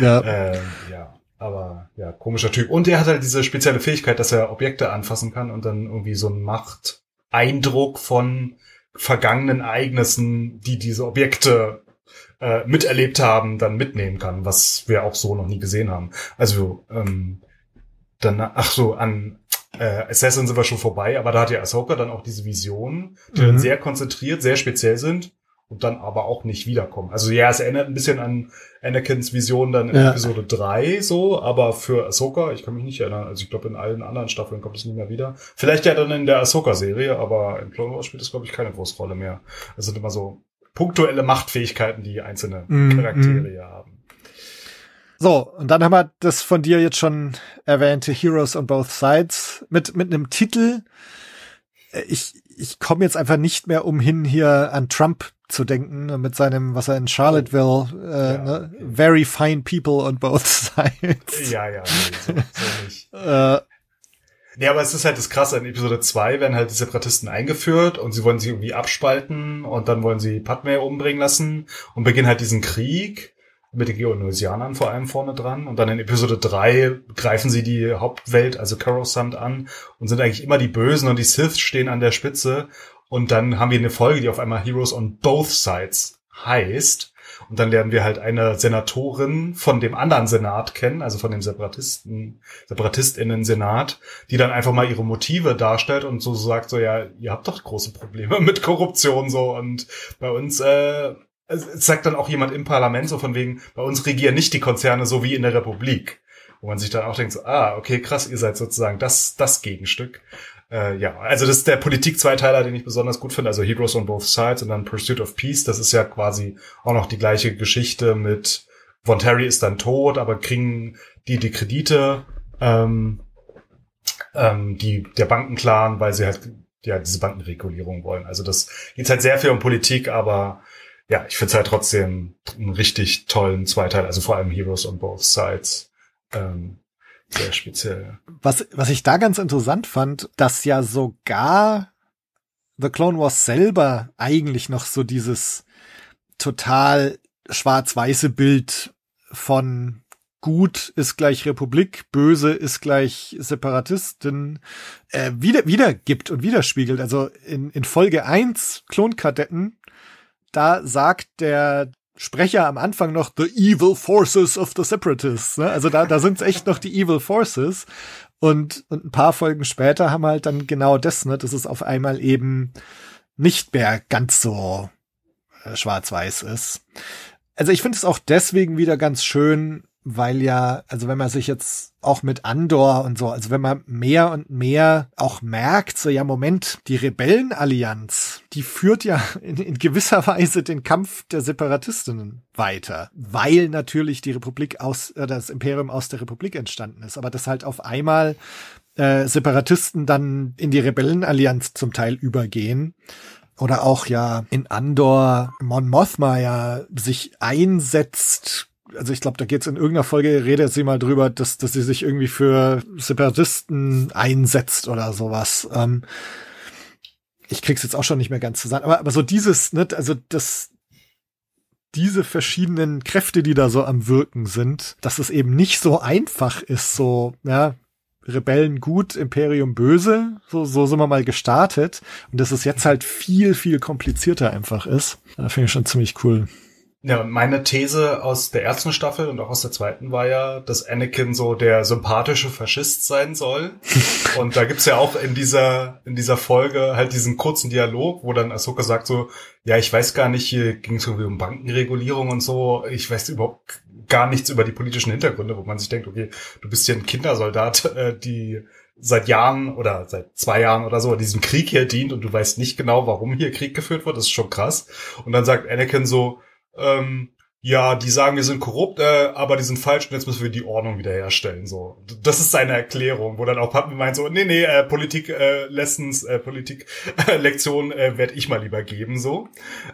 ja. Ähm, ja, aber ja, komischer Typ. Und er hat halt diese spezielle Fähigkeit, dass er Objekte anfassen kann und dann irgendwie so einen Machteindruck von vergangenen Ereignissen, die diese Objekte äh, miterlebt haben, dann mitnehmen kann, was wir auch so noch nie gesehen haben. Also ähm, dann, ach so, an äh, Assassin sind wir schon vorbei, aber da hat ja Ahsoka dann auch diese Visionen, die Mhm. dann sehr konzentriert, sehr speziell sind und dann aber auch nicht wiederkommen. Also ja, es erinnert ein bisschen an Anakins Vision dann in Ja. Episode 3 so, aber für Ahsoka, ich kann mich nicht erinnern, also ich glaube in allen anderen Staffeln kommt es nicht mehr wieder. Vielleicht ja dann in der Ahsoka-Serie, aber in Clone Wars spielt es glaube ich keine große Rolle mehr. Es sind immer so punktuelle Machtfähigkeiten, die einzelne Mhm, Charaktere mhm. ja haben. So, und dann haben wir das von dir jetzt schon erwähnte Heroes on Both Sides mit, mit einem Titel. Äh, Ich, ich komme jetzt einfach nicht mehr umhin, hier an Trump zu denken, mit seinem, was er in Charlottesville, äh, Ja, ne, okay. very fine people on both sides. Ja, ja, nee, so, so nicht. Äh, Nee, aber es ist halt das Krasse, in Episode 2 werden halt die Separatisten eingeführt und sie wollen sich irgendwie abspalten und dann wollen sie Padme umbringen lassen und beginnen halt diesen Krieg mit den Geonosianern vor allem vorne dran. Und dann in Episode 3 greifen sie die Hauptwelt, also Coruscant an und sind eigentlich immer die Bösen und die Sith stehen an der Spitze. Und dann haben wir eine Folge, die auf einmal Heroes on Both Sides heißt und dann lernen wir halt eine Senatorin von dem anderen Senat kennen, also von dem Separatisten, SeparatistInnen-Senat, die dann einfach mal ihre Motive darstellt und so sagt so, ja, ihr habt doch große Probleme mit Korruption so und bei uns, äh, es sagt dann auch jemand im Parlament so von wegen, bei uns regieren nicht die Konzerne so wie in der Republik. Wo man sich dann auch denkt so, ah, okay, krass, ihr seid sozusagen das, das Gegenstück. Äh, ja, also das ist der Politik-Zweiteiler, den ich besonders gut finde, also Heroes on Both Sides und dann Pursuit of Peace, das ist ja quasi auch noch die gleiche Geschichte mit Von Terry ist dann tot, aber kriegen die die Kredite, ähm, ähm, die der Bankenclan, weil sie halt ja diese Bankenregulierung wollen. Also das geht halt sehr viel um Politik, aber ja, ich finde es halt trotzdem einen richtig tollen Zweiteil, also vor allem Heroes on Both Sides. Ähm, sehr speziell. Was, was ich da ganz interessant fand, dass ja sogar The Clone Wars selber eigentlich noch so dieses total schwarz-weiße Bild von gut ist gleich Republik, böse ist gleich Separatisten, äh, wieder, wiedergibt und widerspiegelt. Also in, in Folge eins Klonkadetten, da sagt der Sprecher am Anfang noch The Evil Forces of the Separatists. Ne? Also da, da sind echt noch die Evil Forces. Und, und ein paar Folgen später haben halt dann genau das, ne, dass es auf einmal eben nicht mehr ganz so äh, schwarz-weiß ist. Also ich finde es auch deswegen wieder ganz schön, weil ja, also wenn man sich jetzt auch mit Andor und so, also wenn man mehr und mehr auch merkt, so ja, Moment, die Rebellenallianz, die führt ja in, in gewisser Weise den Kampf der Separatistinnen weiter, weil natürlich die Republik aus, äh, das Imperium aus der Republik entstanden ist, aber das halt auf einmal äh, Separatisten dann in die Rebellenallianz zum Teil übergehen oder auch ja in Andor Mon Mothma ja sich einsetzt also ich glaube, da geht's in irgendeiner Folge, redet sie mal drüber, dass, dass sie sich irgendwie für Separatisten einsetzt oder sowas. Ähm, ich krieg's jetzt auch schon nicht mehr ganz zusammen. Aber, aber so dieses, ne, also das, diese verschiedenen Kräfte, die da so am Wirken sind, dass es eben nicht so einfach ist, so, ja, Rebellen gut, Imperium böse, so, so sind wir mal gestartet. Und dass es jetzt halt viel, viel komplizierter einfach ist. Da finde ich schon ziemlich cool. Ja, meine These aus der ersten Staffel und auch aus der zweiten war ja, dass Anakin so der sympathische Faschist sein soll. und da gibt's ja auch in dieser, in dieser Folge halt diesen kurzen Dialog, wo dann Ahsoka sagt so, ja, ich weiß gar nicht, hier ging es irgendwie um Bankenregulierung und so, ich weiß überhaupt gar nichts über die politischen Hintergründe, wo man sich denkt, okay, du bist hier ein Kindersoldat, äh, die seit Jahren oder seit zwei Jahren oder so in diesem Krieg hier dient und du weißt nicht genau, warum hier Krieg geführt wird, das ist schon krass. Und dann sagt Anakin so, ähm, ja, die sagen, wir sind korrupt, äh, aber die sind falsch und jetzt müssen wir die Ordnung wiederherstellen. So, das ist seine Erklärung, wo dann auch Pappen meint so, nee, nee, äh, Politik äh, Lessons, äh, Politik äh, Lektion äh, werde ich mal lieber geben so.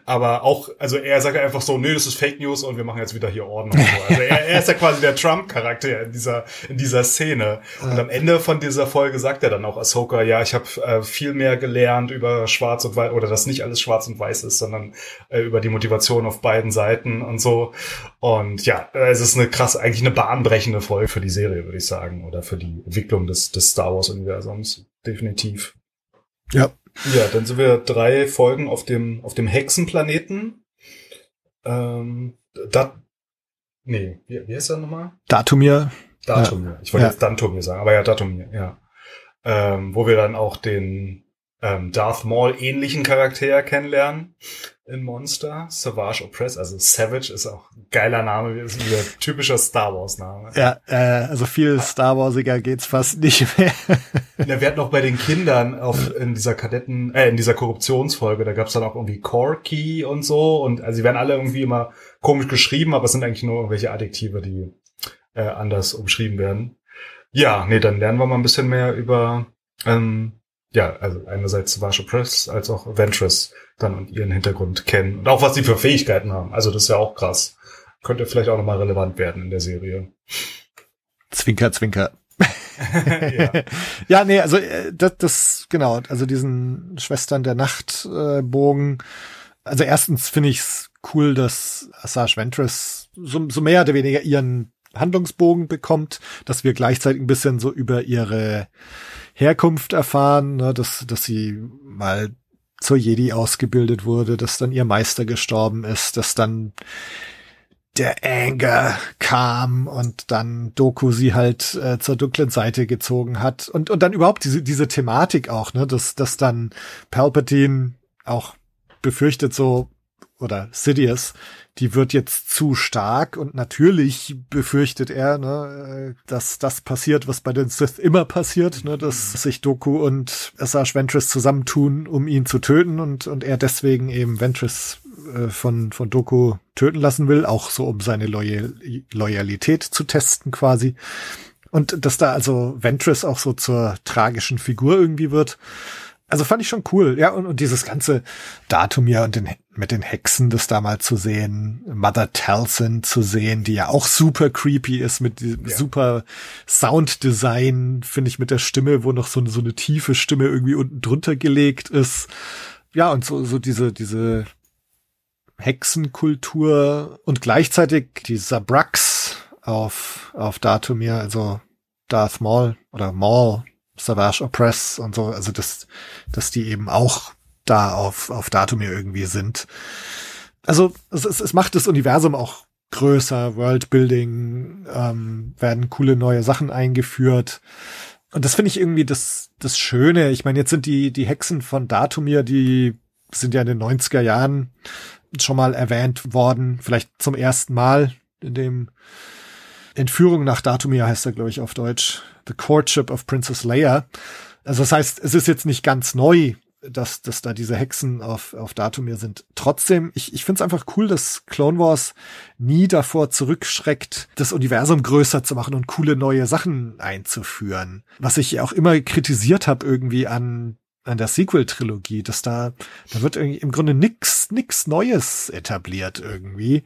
Aber auch, also er sagt einfach so, nee, das ist Fake News und wir machen jetzt wieder hier Ordnung. So. Also er, er ist ja quasi der Trump-Charakter in dieser in dieser Szene. Und am Ende von dieser Folge sagt er dann auch Ahsoka, ja, ich habe äh, viel mehr gelernt über Schwarz und Weiß oder dass nicht alles Schwarz und Weiß ist, sondern äh, über die Motivation auf beiden Seiten und so. Und ja, es ist eine krass, eigentlich eine bahnbrechende Folge für die Serie, würde ich sagen, oder für die Entwicklung des, des Star Wars Universums. Definitiv. Ja. Ja, dann sind wir drei Folgen auf dem, auf dem Hexenplaneten. Ähm, dat, nee, wie, wie heißt er nochmal? Datumir. Datumir. Ja. Ich wollte ja. jetzt Dantumir sagen, aber ja, Datumir, ja. Ähm, wo wir dann auch den ähm, Darth Maul ähnlichen Charakter kennenlernen in Monster, Savage Oppress, also Savage ist auch ein geiler Name, ist wieder typischer Star Wars Name. Ja, äh, also viel Star Warsiger geht's fast nicht mehr. Der wird noch bei den Kindern auf in dieser Kadetten, äh, in dieser Korruptionsfolge, da gab's dann auch irgendwie Corky und so und also sie werden alle irgendwie immer komisch geschrieben, aber es sind eigentlich nur irgendwelche Adjektive, die äh, anders umschrieben werden. Ja, nee, dann lernen wir mal ein bisschen mehr über ähm, ja, also einerseits Savage Press als auch Ventress dann und ihren Hintergrund kennen und auch was sie für Fähigkeiten haben. Also das ist ja auch krass. Könnte vielleicht auch nochmal relevant werden in der Serie. Zwinker, zwinker. ja. ja, nee, also äh, das, das, genau, also diesen Schwestern der Nachtbogen. Äh, also erstens finde ich es cool, dass Asajj Ventress so, so mehr oder weniger ihren Handlungsbogen bekommt, dass wir gleichzeitig ein bisschen so über ihre Herkunft erfahren, ne, dass, dass sie mal zur Jedi ausgebildet wurde, dass dann ihr Meister gestorben ist, dass dann der Anger kam und dann Doku sie halt äh, zur dunklen Seite gezogen hat. Und und dann überhaupt diese diese Thematik auch, ne, dass dass dann Palpatine auch befürchtet so oder Sidious die wird jetzt zu stark und natürlich befürchtet er, ne, dass das passiert, was bei den Sith immer passiert, ne, dass sich Doku und Asajj Ventress zusammentun, um ihn zu töten und, und er deswegen eben Ventress äh, von, von Doku töten lassen will, auch so um seine Loyal Loyalität zu testen quasi. Und dass da also Ventress auch so zur tragischen Figur irgendwie wird. Also fand ich schon cool. Ja, und, und dieses ganze Datum ja und den, mit den Hexen das da mal zu sehen, Mother Talson zu sehen, die ja auch super creepy ist mit diesem ja. super Sounddesign, finde ich mit der Stimme, wo noch so, so eine tiefe Stimme irgendwie unten drunter gelegt ist. Ja, und so, so diese, diese Hexenkultur und gleichzeitig dieser Brax auf, auf Datumir, also Darth Maul oder Maul, Savage Oppress und so, also dass, dass die eben auch da auf, auf Datumir irgendwie sind. Also es, es, es macht das Universum auch größer, Worldbuilding, ähm, werden coole neue Sachen eingeführt. Und das finde ich irgendwie das, das Schöne. Ich meine, jetzt sind die, die Hexen von Datumir, die sind ja in den 90er Jahren schon mal erwähnt worden, vielleicht zum ersten Mal in dem Entführung nach Datumir heißt er, glaube ich, auf Deutsch. The Courtship of Princess Leia. Also das heißt, es ist jetzt nicht ganz neu, dass, dass da diese Hexen auf, auf Datumir sind. Trotzdem, ich, ich finde es einfach cool, dass Clone Wars nie davor zurückschreckt, das Universum größer zu machen und coole neue Sachen einzuführen. Was ich auch immer kritisiert habe irgendwie an an der Sequel-Trilogie, dass da, da wird irgendwie im Grunde nix, nix Neues etabliert irgendwie.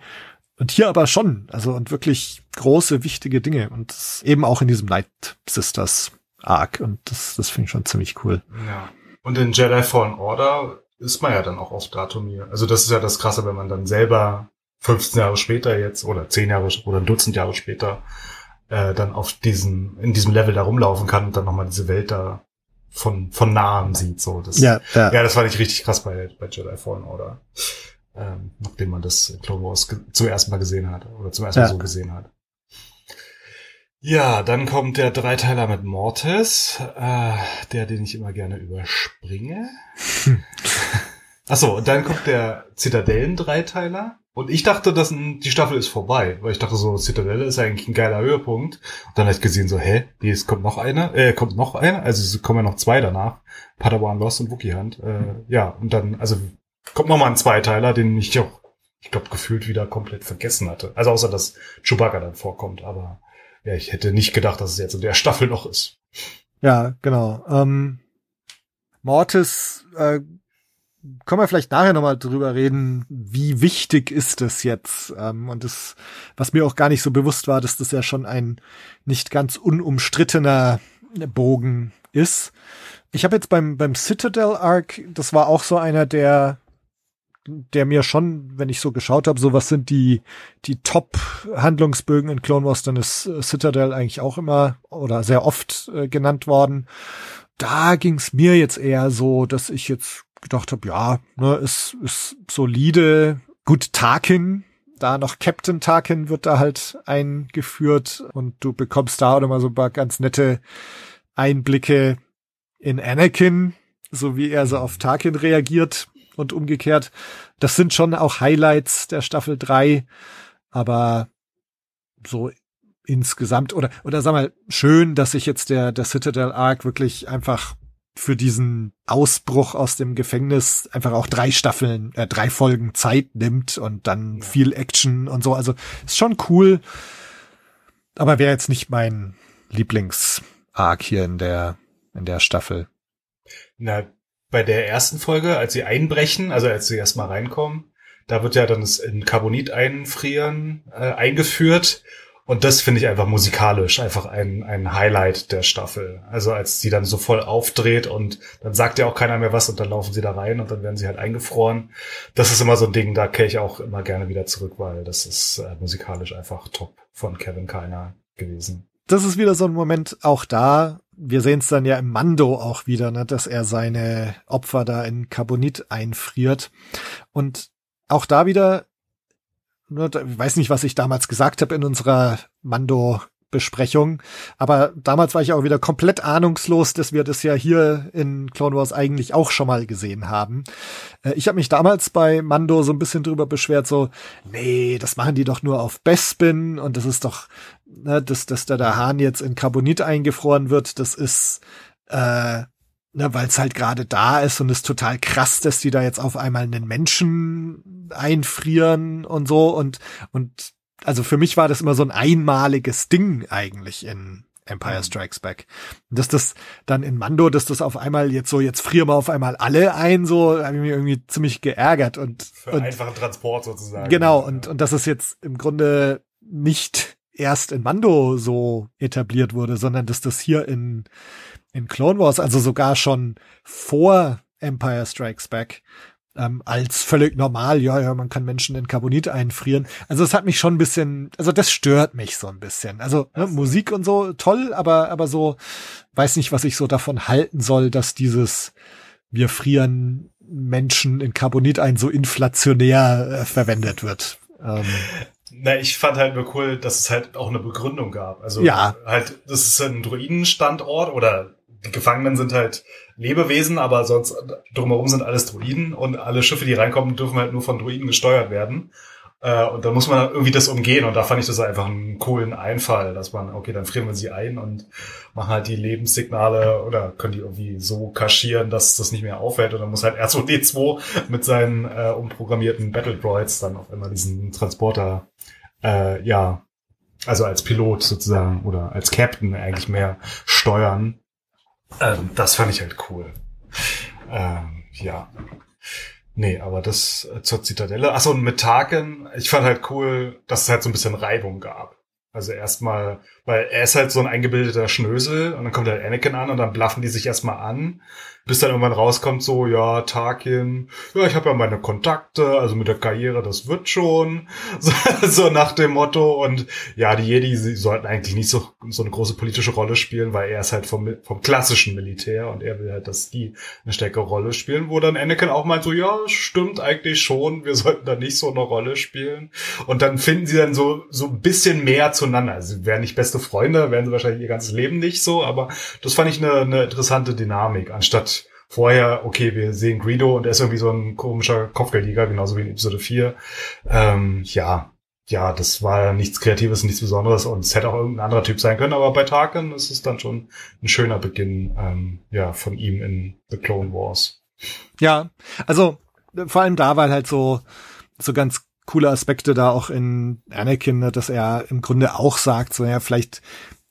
Und hier aber schon, also und wirklich große, wichtige Dinge und eben auch in diesem Night Sisters Arc und das, das finde ich schon ziemlich cool. Ja. Und in Jedi Fallen Order ist man ja dann auch auf Datumir. Also das ist ja das Krasse, wenn man dann selber 15 Jahre später jetzt oder 10 Jahre oder ein Dutzend Jahre später äh, dann auf diesen, in diesem Level da rumlaufen kann und dann nochmal diese Welt da von, von nahem sieht. So, das, ja, ja. ja, das fand ich richtig krass bei, bei Jedi Fallen Order. Ähm, nachdem man das Clone Wars zum ersten Mal gesehen hat oder zum ersten Mal so gesehen hat. Ja, dann kommt der Dreiteiler mit Mortis, äh, der, den ich immer gerne überspringe. Achso, und dann kommt der Zitadellen-Dreiteiler. Und ich dachte, dass die Staffel ist vorbei, weil ich dachte so, Zitadelle ist eigentlich ein geiler Höhepunkt. Und dann habe ich gesehen so, hä, nee, es kommt noch einer, äh, kommt noch einer, also es kommen ja noch zwei danach. Padawan Lost und Wookie Hunt. Äh, ja, und dann, also kommt noch mal ein Zweiteiler, den ich auch, ich glaube, gefühlt wieder komplett vergessen hatte. Also außer, dass Chewbacca dann vorkommt, aber ja, ich hätte nicht gedacht, dass es jetzt in der Staffel noch ist. Ja, genau. Ähm, Mortis äh, können wir vielleicht nachher nochmal drüber reden, wie wichtig ist es jetzt? Ähm, und das, was mir auch gar nicht so bewusst war, dass das ja schon ein nicht ganz unumstrittener Bogen ist. Ich habe jetzt beim, beim Citadel Arc, das war auch so einer der, der mir schon, wenn ich so geschaut habe, so was sind die, die Top-Handlungsbögen in Clone Wars, dann ist Citadel eigentlich auch immer oder sehr oft äh, genannt worden. Da ging es mir jetzt eher so, dass ich jetzt gedacht habe, ja, ne, ist, ist solide, gut Tarkin, da noch Captain Tarkin wird da halt eingeführt und du bekommst da auch mal so ein paar ganz nette Einblicke in Anakin, so wie er so auf Tarkin reagiert und umgekehrt. Das sind schon auch Highlights der Staffel 3, aber so insgesamt oder oder sag mal schön, dass sich jetzt der der Citadel Arc wirklich einfach für diesen Ausbruch aus dem Gefängnis einfach auch drei Staffeln, äh, drei Folgen Zeit nimmt und dann ja. viel Action und so. Also ist schon cool, aber wäre jetzt nicht mein Lieblings-Arc hier in der in der Staffel. Na, bei der ersten Folge, als sie einbrechen, also als sie erstmal reinkommen, da wird ja dann das in Carbonit einfrieren äh, eingeführt und das finde ich einfach musikalisch einfach ein, ein Highlight der Staffel. Also als sie dann so voll aufdreht und dann sagt ja auch keiner mehr was und dann laufen sie da rein und dann werden sie halt eingefroren. Das ist immer so ein Ding, da kehre ich auch immer gerne wieder zurück, weil das ist äh, musikalisch einfach top von Kevin Keiner gewesen. Das ist wieder so ein Moment auch da. Wir sehen es dann ja im Mando auch wieder, ne, dass er seine Opfer da in Carbonit einfriert. Und auch da wieder Ne, ich weiß nicht, was ich damals gesagt habe in unserer Mando Besprechung. Aber damals war ich auch wieder komplett ahnungslos, dass wir das ja hier in Clone Wars eigentlich auch schon mal gesehen haben. Äh, ich habe mich damals bei Mando so ein bisschen drüber beschwert, so, nee, das machen die doch nur auf Bespin und das ist doch, ne, dass, dass da der Hahn jetzt in Carbonit eingefroren wird, das ist, äh, ne, weil es halt gerade da ist und es ist total krass, dass die da jetzt auf einmal einen Menschen einfrieren und so und und also für mich war das immer so ein einmaliges Ding eigentlich in Empire Strikes Back. Dass das dann in Mando, dass das auf einmal jetzt so, jetzt frieren wir auf einmal alle ein, so habe ich mich irgendwie ziemlich geärgert und, Für und einfachen Transport sozusagen. genau und und dass es jetzt im Grunde nicht erst in Mando so etabliert wurde, sondern dass das hier in in Clone Wars, also sogar schon vor Empire Strikes Back, ähm, als völlig normal, ja, ja, man kann Menschen in Carbonit einfrieren. Also es hat mich schon ein bisschen, also das stört mich so ein bisschen. Also ne, Musik und so toll, aber aber so weiß nicht, was ich so davon halten soll, dass dieses wir frieren Menschen in Carbonit ein so inflationär äh, verwendet wird. Ähm, Na, ich fand halt nur cool, dass es halt auch eine Begründung gab. Also Ja. halt, das ist ein Druidenstandort oder die Gefangenen sind halt Lebewesen, aber sonst drumherum sind alles Druiden und alle Schiffe, die reinkommen, dürfen halt nur von Druiden gesteuert werden. Äh, und dann muss man irgendwie das umgehen und da fand ich das einfach einen coolen Einfall, dass man, okay, dann frieren wir sie ein und machen halt die Lebenssignale oder können die irgendwie so kaschieren, dass das nicht mehr auffällt und dann muss halt R2D2 mit seinen äh, umprogrammierten Battle Droids dann auf einmal diesen Transporter äh, ja, also als Pilot sozusagen oder als Captain eigentlich mehr steuern. Ähm, das fand ich halt cool. Ähm, ja. Nee, aber das äh, zur Zitadelle. Achso, und mit Tarkin, ich fand halt cool, dass es halt so ein bisschen Reibung gab. Also erstmal, weil er ist halt so ein eingebildeter Schnösel und dann kommt halt Anakin an und dann blaffen die sich erstmal an, bis dann irgendwann rauskommt so, ja, Tarkin, ja, ich habe ja meine Kontakte, also mit der Karriere, das wird schon, so, so nach dem Motto. Und ja, die Jedi, sie sollten eigentlich nicht so, so eine große politische Rolle spielen, weil er ist halt vom, vom klassischen Militär und er will halt, dass die eine stärkere Rolle spielen, wo dann Anakin auch meint so, ja, stimmt eigentlich schon, wir sollten da nicht so eine Rolle spielen. Und dann finden sie dann so, so ein bisschen mehr zueinander. Also sie wären nicht beste Freunde, wären sie wahrscheinlich ihr ganzes Leben nicht so, aber das fand ich eine, eine interessante Dynamik, anstatt vorher, okay, wir sehen Greedo und er ist irgendwie so ein komischer Kopfgeldjäger, genauso wie in Episode 4. Ähm, ja, ja, das war nichts Kreatives, nichts Besonderes und es hätte auch irgendein anderer Typ sein können, aber bei Tarkin ist es dann schon ein schöner Beginn, ähm, ja, von ihm in The Clone Wars. Ja, also vor allem da, weil halt so, so ganz coole Aspekte da auch in Anakin, ne, dass er im Grunde auch sagt, so ja, vielleicht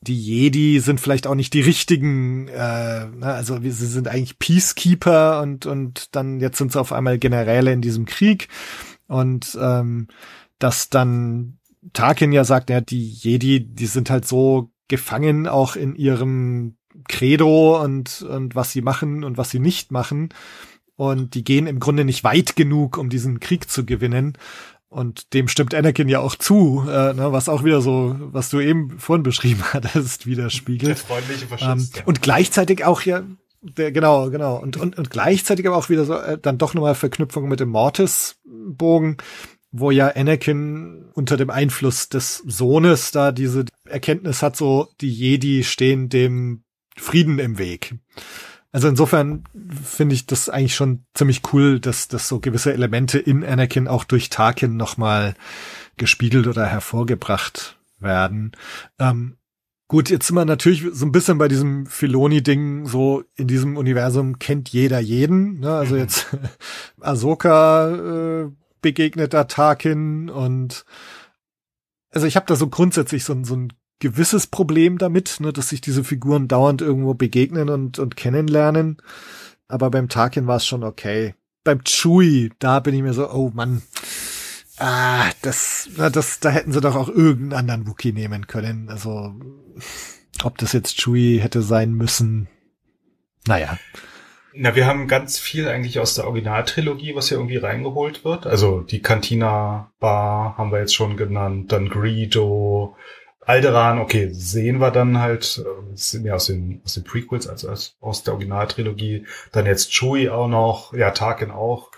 die Jedi sind vielleicht auch nicht die richtigen, äh, ne, also sie sind eigentlich Peacekeeper und und dann jetzt sind sie auf einmal Generäle in diesem Krieg und ähm, dass dann Tarkin ja sagt, ja, die Jedi, die sind halt so gefangen auch in ihrem Credo und und was sie machen und was sie nicht machen und die gehen im Grunde nicht weit genug, um diesen Krieg zu gewinnen. Und dem stimmt Anakin ja auch zu, äh, ne, was auch wieder so, was du eben vorhin beschrieben hattest, Der widerspiegelt. freundliche Ähm, Faschist. ja. und gleichzeitig auch ja, der, genau, genau. Und, und, und gleichzeitig aber auch wieder so, äh, dann doch nochmal Verknüpfung mit dem Mortis-Bogen, wo ja Anakin unter dem Einfluss des Sohnes da diese Erkenntnis hat, so die Jedi stehen dem Frieden im Weg. Also insofern finde ich das eigentlich schon ziemlich cool, dass, dass so gewisse Elemente in Anakin auch durch Tarkin nochmal gespiegelt oder hervorgebracht werden. Ähm, gut, jetzt sind wir natürlich so ein bisschen bei diesem Filoni-Ding, so in diesem Universum kennt jeder jeden. Ne? Also Mhm. jetzt Ahsoka äh, begegnet da Tarkin und also ich habe da so grundsätzlich so, so ein gewisses Problem damit, ne, dass sich diese Figuren dauernd irgendwo begegnen und, und kennenlernen. Aber beim Tarkin war es schon okay. Beim Chewie, da bin ich mir so, oh Mann, ah, das, na, das, da hätten sie doch auch irgendeinen anderen Wookie nehmen können. Also, ob das jetzt Chewie hätte sein müssen, naja. Na, wir haben ganz viel eigentlich aus der Originaltrilogie, was hier irgendwie reingeholt wird. Also die Cantina Bar haben wir jetzt schon genannt, dann Greedo, Alderan, okay, sehen wir dann halt, äh, das sind ja aus den, aus den Prequels, also aus, aus der Originaltrilogie. Dann jetzt Chewie auch noch, ja, Tarkin auch.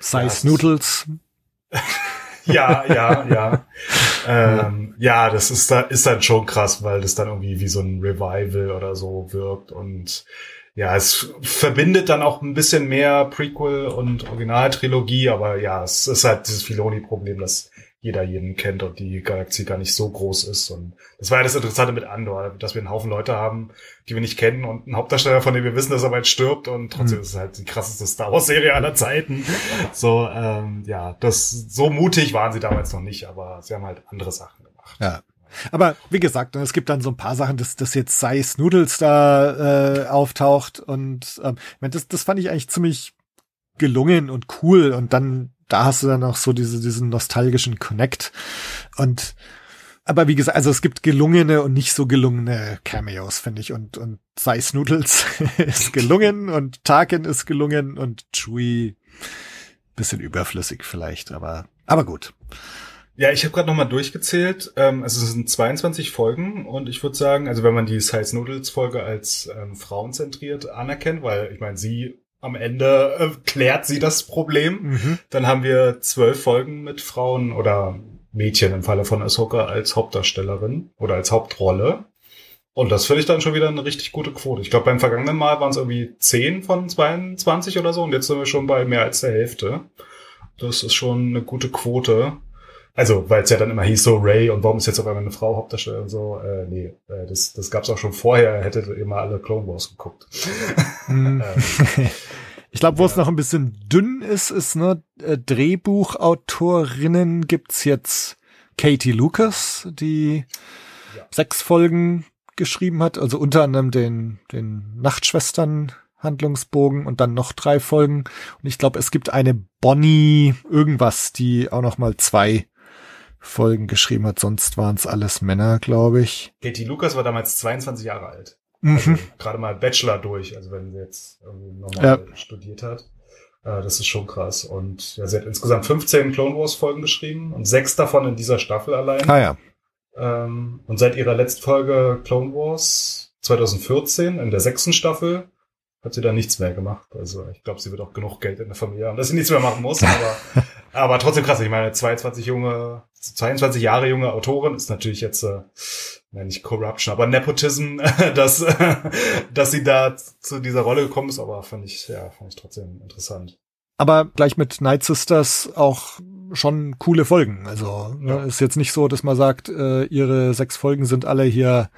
Size Noodles. Ja, ja, ja. ähm, ja, das ist da ist dann schon krass, weil das dann irgendwie wie so ein Revival oder so wirkt und ja, es verbindet dann auch ein bisschen mehr Prequel und Originaltrilogie, aber ja, es ist halt dieses Filoni-Problem, dass jeder jeden kennt und die Galaxie gar nicht so groß ist. Und das war ja das Interessante mit Andor, dass wir einen Haufen Leute haben, die wir nicht kennen und einen Hauptdarsteller, von dem wir wissen, dass er bald stirbt und trotzdem Mhm. ist es halt die krasseste Star Wars-Serie aller Zeiten. So, ähm, ja, das so mutig waren sie damals noch nicht, aber sie haben halt andere Sachen gemacht. Ja. Aber wie gesagt, es gibt dann so ein paar Sachen, dass, dass jetzt Size Noodles da äh, auftaucht und ähm, das, das fand ich eigentlich ziemlich gelungen und cool und dann da hast du dann auch so diese, diesen nostalgischen Connect und aber wie gesagt, also es gibt gelungene und nicht so gelungene Cameos, finde ich. Und, und Size Noodles ist gelungen und Tarkin ist gelungen und Chewie bisschen überflüssig vielleicht, aber, aber gut. Ja, ich habe gerade nochmal durchgezählt. Ähm, also es sind 22 Folgen und ich würde sagen, also wenn man die Size Noodles Folge als ähm, frauenzentriert anerkennt, weil ich meine, sie am Ende äh, klärt sie das Problem, mhm. dann haben wir zwölf Folgen mit Frauen oder Mädchen im Falle von Ahsoka als Hauptdarstellerin oder als Hauptrolle. Und das finde ich dann schon wieder eine richtig gute Quote. Ich glaube, beim vergangenen Mal waren es irgendwie 10 von 22 oder so und jetzt sind wir schon bei mehr als der Hälfte. Das ist schon eine gute Quote. Also, weil es ja dann immer hieß so Ray und warum ist jetzt auf einmal eine Frau Hauptdarstellerin und so. Äh, nee, äh, das, das gab's auch schon vorher, hättet ihr mal alle Clone Wars geguckt. Mm. Ich glaube, wo ja. es noch ein bisschen dünn ist, ist ne äh, Drehbuchautorinnen gibt's jetzt Katie Lucas, die ja. sechs Folgen geschrieben hat, also unter anderem den den Nachtschwestern Handlungsbogen und dann noch drei Folgen und ich glaube, es gibt eine Bonnie irgendwas, die auch noch mal zwei Folgen geschrieben hat, sonst waren es alles Männer, glaube ich. Katie Lucas war damals 22 Jahre alt. Also mhm. gerade mal Bachelor durch, also wenn sie jetzt irgendwie normal ja. studiert hat. Äh, das ist schon krass. Und ja, sie hat insgesamt 15 Clone Wars Folgen geschrieben und sechs davon in dieser Staffel allein. Ah ja. Ähm, und seit ihrer letzten Folge Clone Wars 2014 in der sechsten Staffel hat sie da nichts mehr gemacht. Also ich glaube, sie wird auch genug Geld in der Familie haben, dass sie nichts mehr machen muss. Aber, aber trotzdem krass. Ich meine, 22 junge, 22 Jahre junge Autorin ist natürlich jetzt äh, nicht Corruption, aber Nepotism, dass, dass sie da zu dieser Rolle gekommen ist, aber fand ich, ja, fand ich trotzdem interessant. Aber gleich mit Night Sisters auch schon coole Folgen. Also ne, ja. ist jetzt nicht so, dass man sagt, äh, ihre sechs Folgen sind alle hier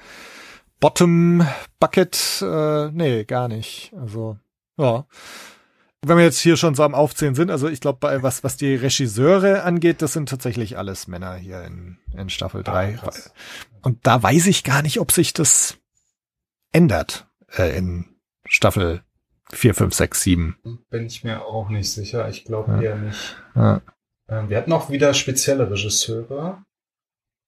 Bottom Bucket. Äh, nee, gar nicht. Also ja wenn wir jetzt hier schon so am Aufzählen sind, also ich glaube, was, was die Regisseure angeht, das sind tatsächlich alles Männer hier in, in Staffel 3. Ah, und da weiß ich gar nicht, ob sich das ändert äh, in Staffel 4, 5, 6, 7. Bin ich mir auch nicht sicher. Ich glaube ja. eher nicht. Ja. Ähm, wir hatten auch wieder spezielle Regisseure.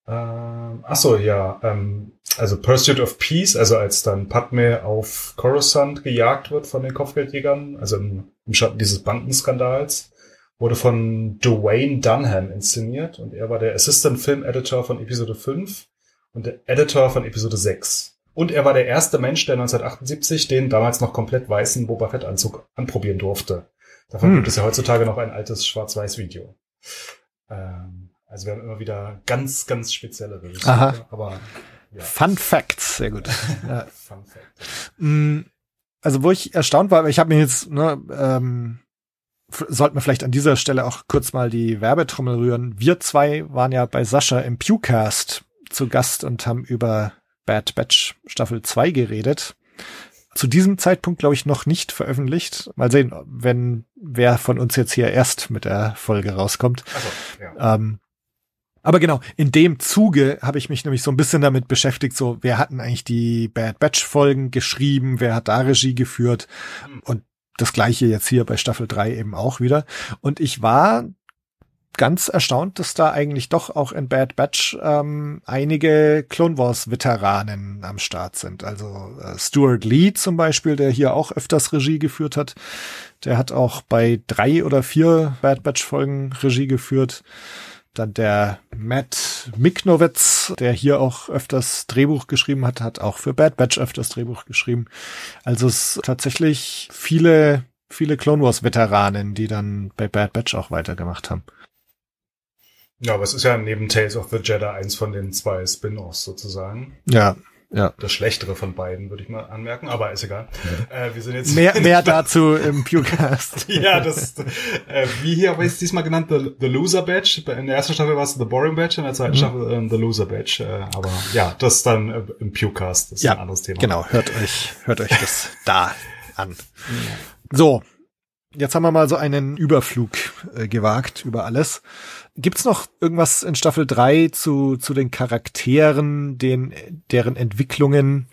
Ähm, ach so, ja. Ähm, also Pursuit of Peace, also als dann Padme auf Coruscant gejagt wird von den Kopfgeldjägern, also im, im Schatten dieses Bankenskandals, wurde von Dwayne Dunham inszeniert und er war der Assistant Film Editor von Episode 5 und der Editor von Episode 6. Und er war der erste Mensch, der 1978 den damals noch komplett weißen Boba Fett Anzug anprobieren durfte. Davon hm. gibt es ja heutzutage noch ein altes Schwarz-Weiß-Video. Ähm, also wir haben immer wieder ganz, ganz spezielle Regisseure, aber ja. Fun Facts, sehr gut. ja. Fun Fact. Mm, also wo ich erstaunt war, ich habe mir jetzt, ne, ähm, sollten wir vielleicht an dieser Stelle auch kurz mal die Werbetrommel rühren. Wir zwei waren ja bei Sascha im Pewcast zu Gast und haben über Bad Batch Staffel 2 geredet. Zu diesem Zeitpunkt, glaube ich, noch nicht veröffentlicht. Mal sehen, wenn wer von uns jetzt hier erst mit der Folge rauskommt. Also, ja. ähm, aber genau, in dem Zuge habe ich mich nämlich so ein bisschen damit beschäftigt, so, wer hatten eigentlich die Bad Batch Folgen geschrieben, wer hat da Regie geführt und das gleiche jetzt hier bei Staffel 3 eben auch wieder. Und ich war ganz erstaunt, dass da eigentlich doch auch in Bad Batch ähm, einige Clone Wars Veteranen am Start sind. Also äh, Stuart Lee zum Beispiel, der hier auch öfters Regie geführt hat. Der hat auch bei drei oder vier Bad Batch Folgen Regie geführt. Dann der Matt Miknowitz, der hier auch öfters Drehbuch geschrieben hat, hat auch für Bad Batch öfters Drehbuch geschrieben. Also es tatsächlich viele, viele Clone Wars Veteranen, die dann bei Bad Batch auch weitergemacht haben. Ja, aber es ist ja neben Tales of the Jedi eins von den zwei Spin-offs sozusagen. Ja, ja. Das schlechtere von beiden, würde ich mal anmerken, aber ist egal. Ja. Äh, wir sind jetzt mehr, mehr dazu im Pewcast. ja, das äh, wie hier aber ist diesmal genannt The, the Loser Badge. In der ersten Staffel war es The Boring Badge, in der zweiten mhm. Staffel äh, The Loser Badge. Äh, aber ja, das dann äh, im Pewcast. Das ist ja, ein anderes Thema. Genau, hört euch, hört euch das da an. So, Jetzt haben wir mal so einen Überflug äh, gewagt über alles. Gibt's noch irgendwas in Staffel 3 zu, zu den Charakteren, den, deren Entwicklungen,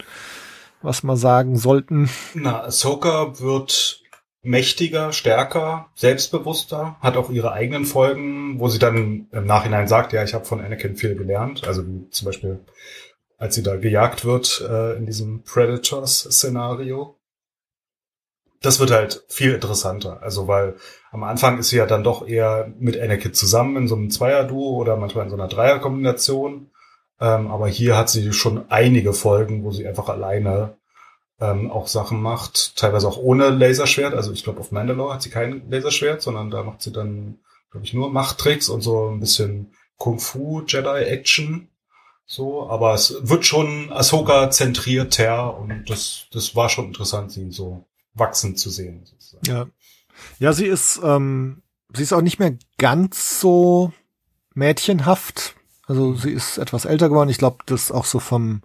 was wir sagen sollten? Na, Ahsoka wird mächtiger, stärker, selbstbewusster, hat auch ihre eigenen Folgen, wo sie dann im Nachhinein sagt, ja, ich habe von Anakin viel gelernt. Also zum Beispiel, als sie da gejagt wird äh, in diesem Predators-Szenario das wird halt viel interessanter. Also weil am Anfang ist sie ja dann doch eher mit Anakin zusammen in so einem Zweier-Duo oder manchmal in so einer Dreier-Kombination. Ähm, aber hier hat sie schon einige Folgen, wo sie einfach alleine ähm, auch Sachen macht, teilweise auch ohne Laserschwert. Also ich glaube, auf Mandalore hat sie kein Laserschwert, sondern da macht sie dann, glaube ich, nur Machttricks und so ein bisschen Kung-Fu, Jedi-Action. So, aber es wird schon Ahsoka zentrierter und das, das war schon interessant, sie so wachsen zu sehen. Sozusagen. Ja. Ja, sie ist, ähm, sie ist auch nicht mehr ganz so mädchenhaft. Also sie ist etwas älter geworden. Ich glaube, das auch so vom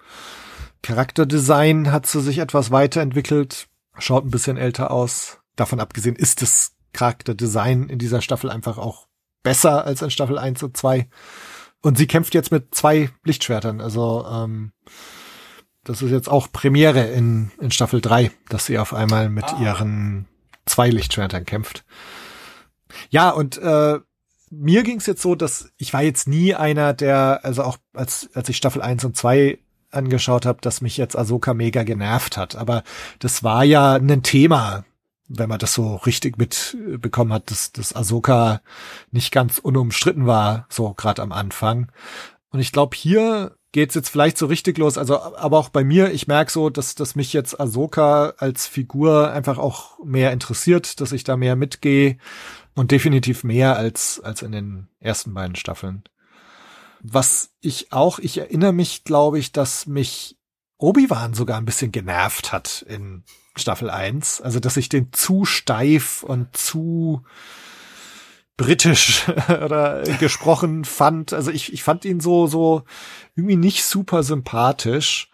Charakterdesign hat sie sich etwas weiterentwickelt. Schaut ein bisschen älter aus. Davon abgesehen ist das Charakterdesign in dieser Staffel einfach auch besser als in Staffel 1 und 2. Und sie kämpft jetzt mit zwei Lichtschwertern. Also ähm, das ist jetzt auch Premiere in, in Staffel 3, dass sie auf einmal mit ah. ihren zwei Lichtschwertern kämpft. Ja, und äh, mir ging es jetzt so, dass ich war jetzt nie einer, der, also auch als, als ich Staffel 1 und 2 angeschaut habe, dass mich jetzt Ahsoka mega genervt hat. Aber das war ja ein Thema, wenn man das so richtig mitbekommen hat, dass, dass Ahsoka nicht ganz unumstritten war, so gerade am Anfang. Und ich glaube, hier geht's jetzt vielleicht so richtig los. Also, aber auch bei mir, ich merke so, dass, dass mich jetzt Ahsoka als Figur einfach auch mehr interessiert, dass ich da mehr mitgehe und definitiv mehr als, als in den ersten beiden Staffeln. Was ich auch, ich erinnere mich, glaube ich, dass mich Obi-Wan sogar ein bisschen genervt hat in Staffel 1. Also, dass ich den zu steif und zu, britisch oder gesprochen fand. Also ich, ich fand ihn so, so irgendwie nicht super sympathisch.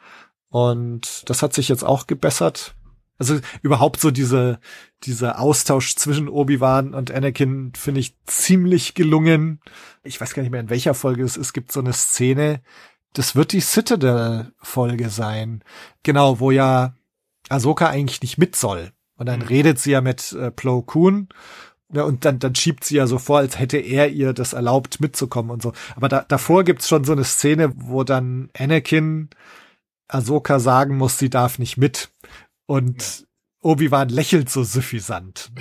Und das hat sich jetzt auch gebessert. Also überhaupt so diese, dieser Austausch zwischen Obi-Wan und Anakin finde ich ziemlich gelungen. Ich weiß gar nicht mehr, in welcher Folge es ist. Es gibt so eine Szene, das wird die Citadel-Folge sein. Genau, wo ja Ahsoka eigentlich nicht mit soll. Und dann mhm. redet sie ja mit äh, Plo Koon ja, und dann, dann schiebt sie ja so vor, als hätte er ihr das erlaubt, mitzukommen und so. Aber da, davor gibt's schon so eine Szene, wo dann Anakin Ahsoka sagen muss, sie darf nicht mit. Und ja. Obi-Wan lächelt so suffisant.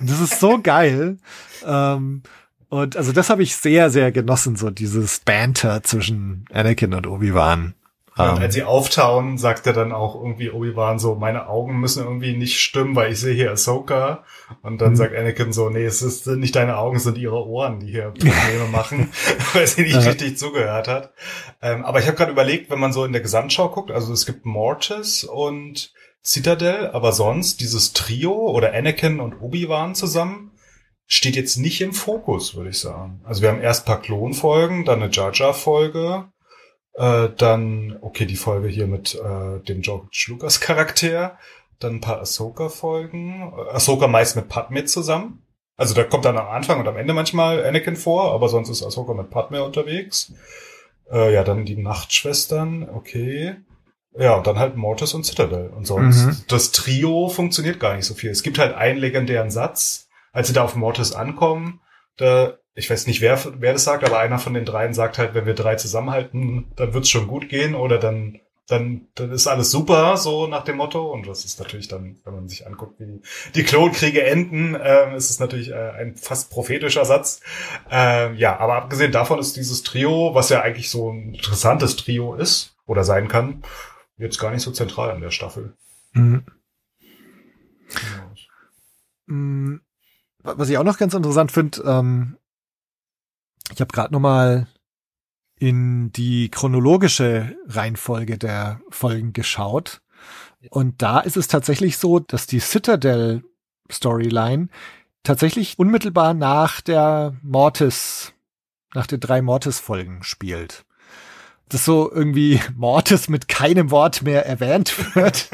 das ist so geil. Ähm, und also das habe ich sehr, sehr genossen, so dieses Banter zwischen Anakin und Obi-Wan. Und um, als sie auftauen, sagt er dann auch irgendwie Obi-Wan so, meine Augen müssen irgendwie nicht stimmen, weil ich sehe hier Ahsoka. Und dann mhm. sagt Anakin so, nee, es ist nicht deine Augen, es sind ihre Ohren, die hier Probleme machen, weil sie nicht ja. richtig zugehört hat. Ähm, aber ich habe gerade überlegt, wenn man so in der Gesamtschau guckt, also es gibt Mortis und Citadel, aber sonst dieses Trio oder Anakin und Obi-Wan zusammen steht jetzt nicht im Fokus, würde ich sagen. Also wir haben erst paar Klonfolgen, dann eine Jar Jar Folge, äh, dann, okay, die Folge hier mit äh, dem George Lucas Charakter. Dann ein paar Ahsoka-Folgen. Ahsoka meist mit Padme zusammen. Also da kommt dann am Anfang und am Ende manchmal Anakin vor, aber sonst ist Ahsoka mit Padme unterwegs. Äh, ja, dann die Nachtschwestern, okay. Ja, und dann halt Mortis und Citadel. Und sonst, mhm. das Trio funktioniert gar nicht so viel. Es gibt halt einen legendären Satz, als sie da auf Mortis ankommen, da ich weiß nicht, wer, wer das sagt, aber einer von den dreien sagt halt, wenn wir drei zusammenhalten, dann wird's schon gut gehen oder dann, dann, dann ist alles super, so nach dem Motto. Und das ist natürlich dann, wenn man sich anguckt, wie die Klonkriege enden, äh, ist es natürlich äh, ein fast prophetischer Satz. Äh, ja, aber abgesehen davon ist dieses Trio, was ja eigentlich so ein interessantes Trio ist oder sein kann, jetzt gar nicht so zentral in der Staffel. Mhm. Ja. Was ich auch noch ganz interessant finde, ähm, ich habe gerade noch mal in die chronologische Reihenfolge der Folgen geschaut. Und da ist es tatsächlich so, dass die Citadel Storyline tatsächlich unmittelbar nach der Mortis, nach den drei Mortis-Folgen spielt. dass so irgendwie Mortis mit keinem Wort mehr erwähnt wird.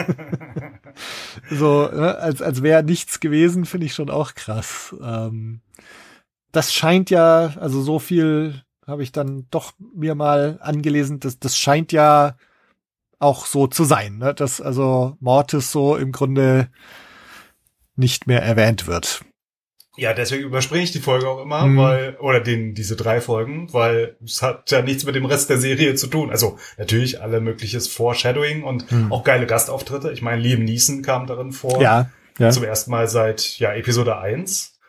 so, ne, als, als wäre nichts gewesen, finde ich schon auch krass. Ähm, das scheint ja, also so viel habe ich dann doch mir mal angelesen, dass das scheint ja auch so zu sein, ne? dass also Mortis so im Grunde nicht mehr erwähnt wird. Ja, deswegen überspringe ich die Folge auch immer, mhm. weil, oder den, diese drei Folgen, weil es hat ja nichts mit dem Rest der Serie zu tun. Also natürlich alle mögliches Foreshadowing und mhm. auch geile Gastauftritte. Ich meine, Liam Neeson kam darin vor. Ja, ja. Zum ersten Mal seit, ja, Episode 1.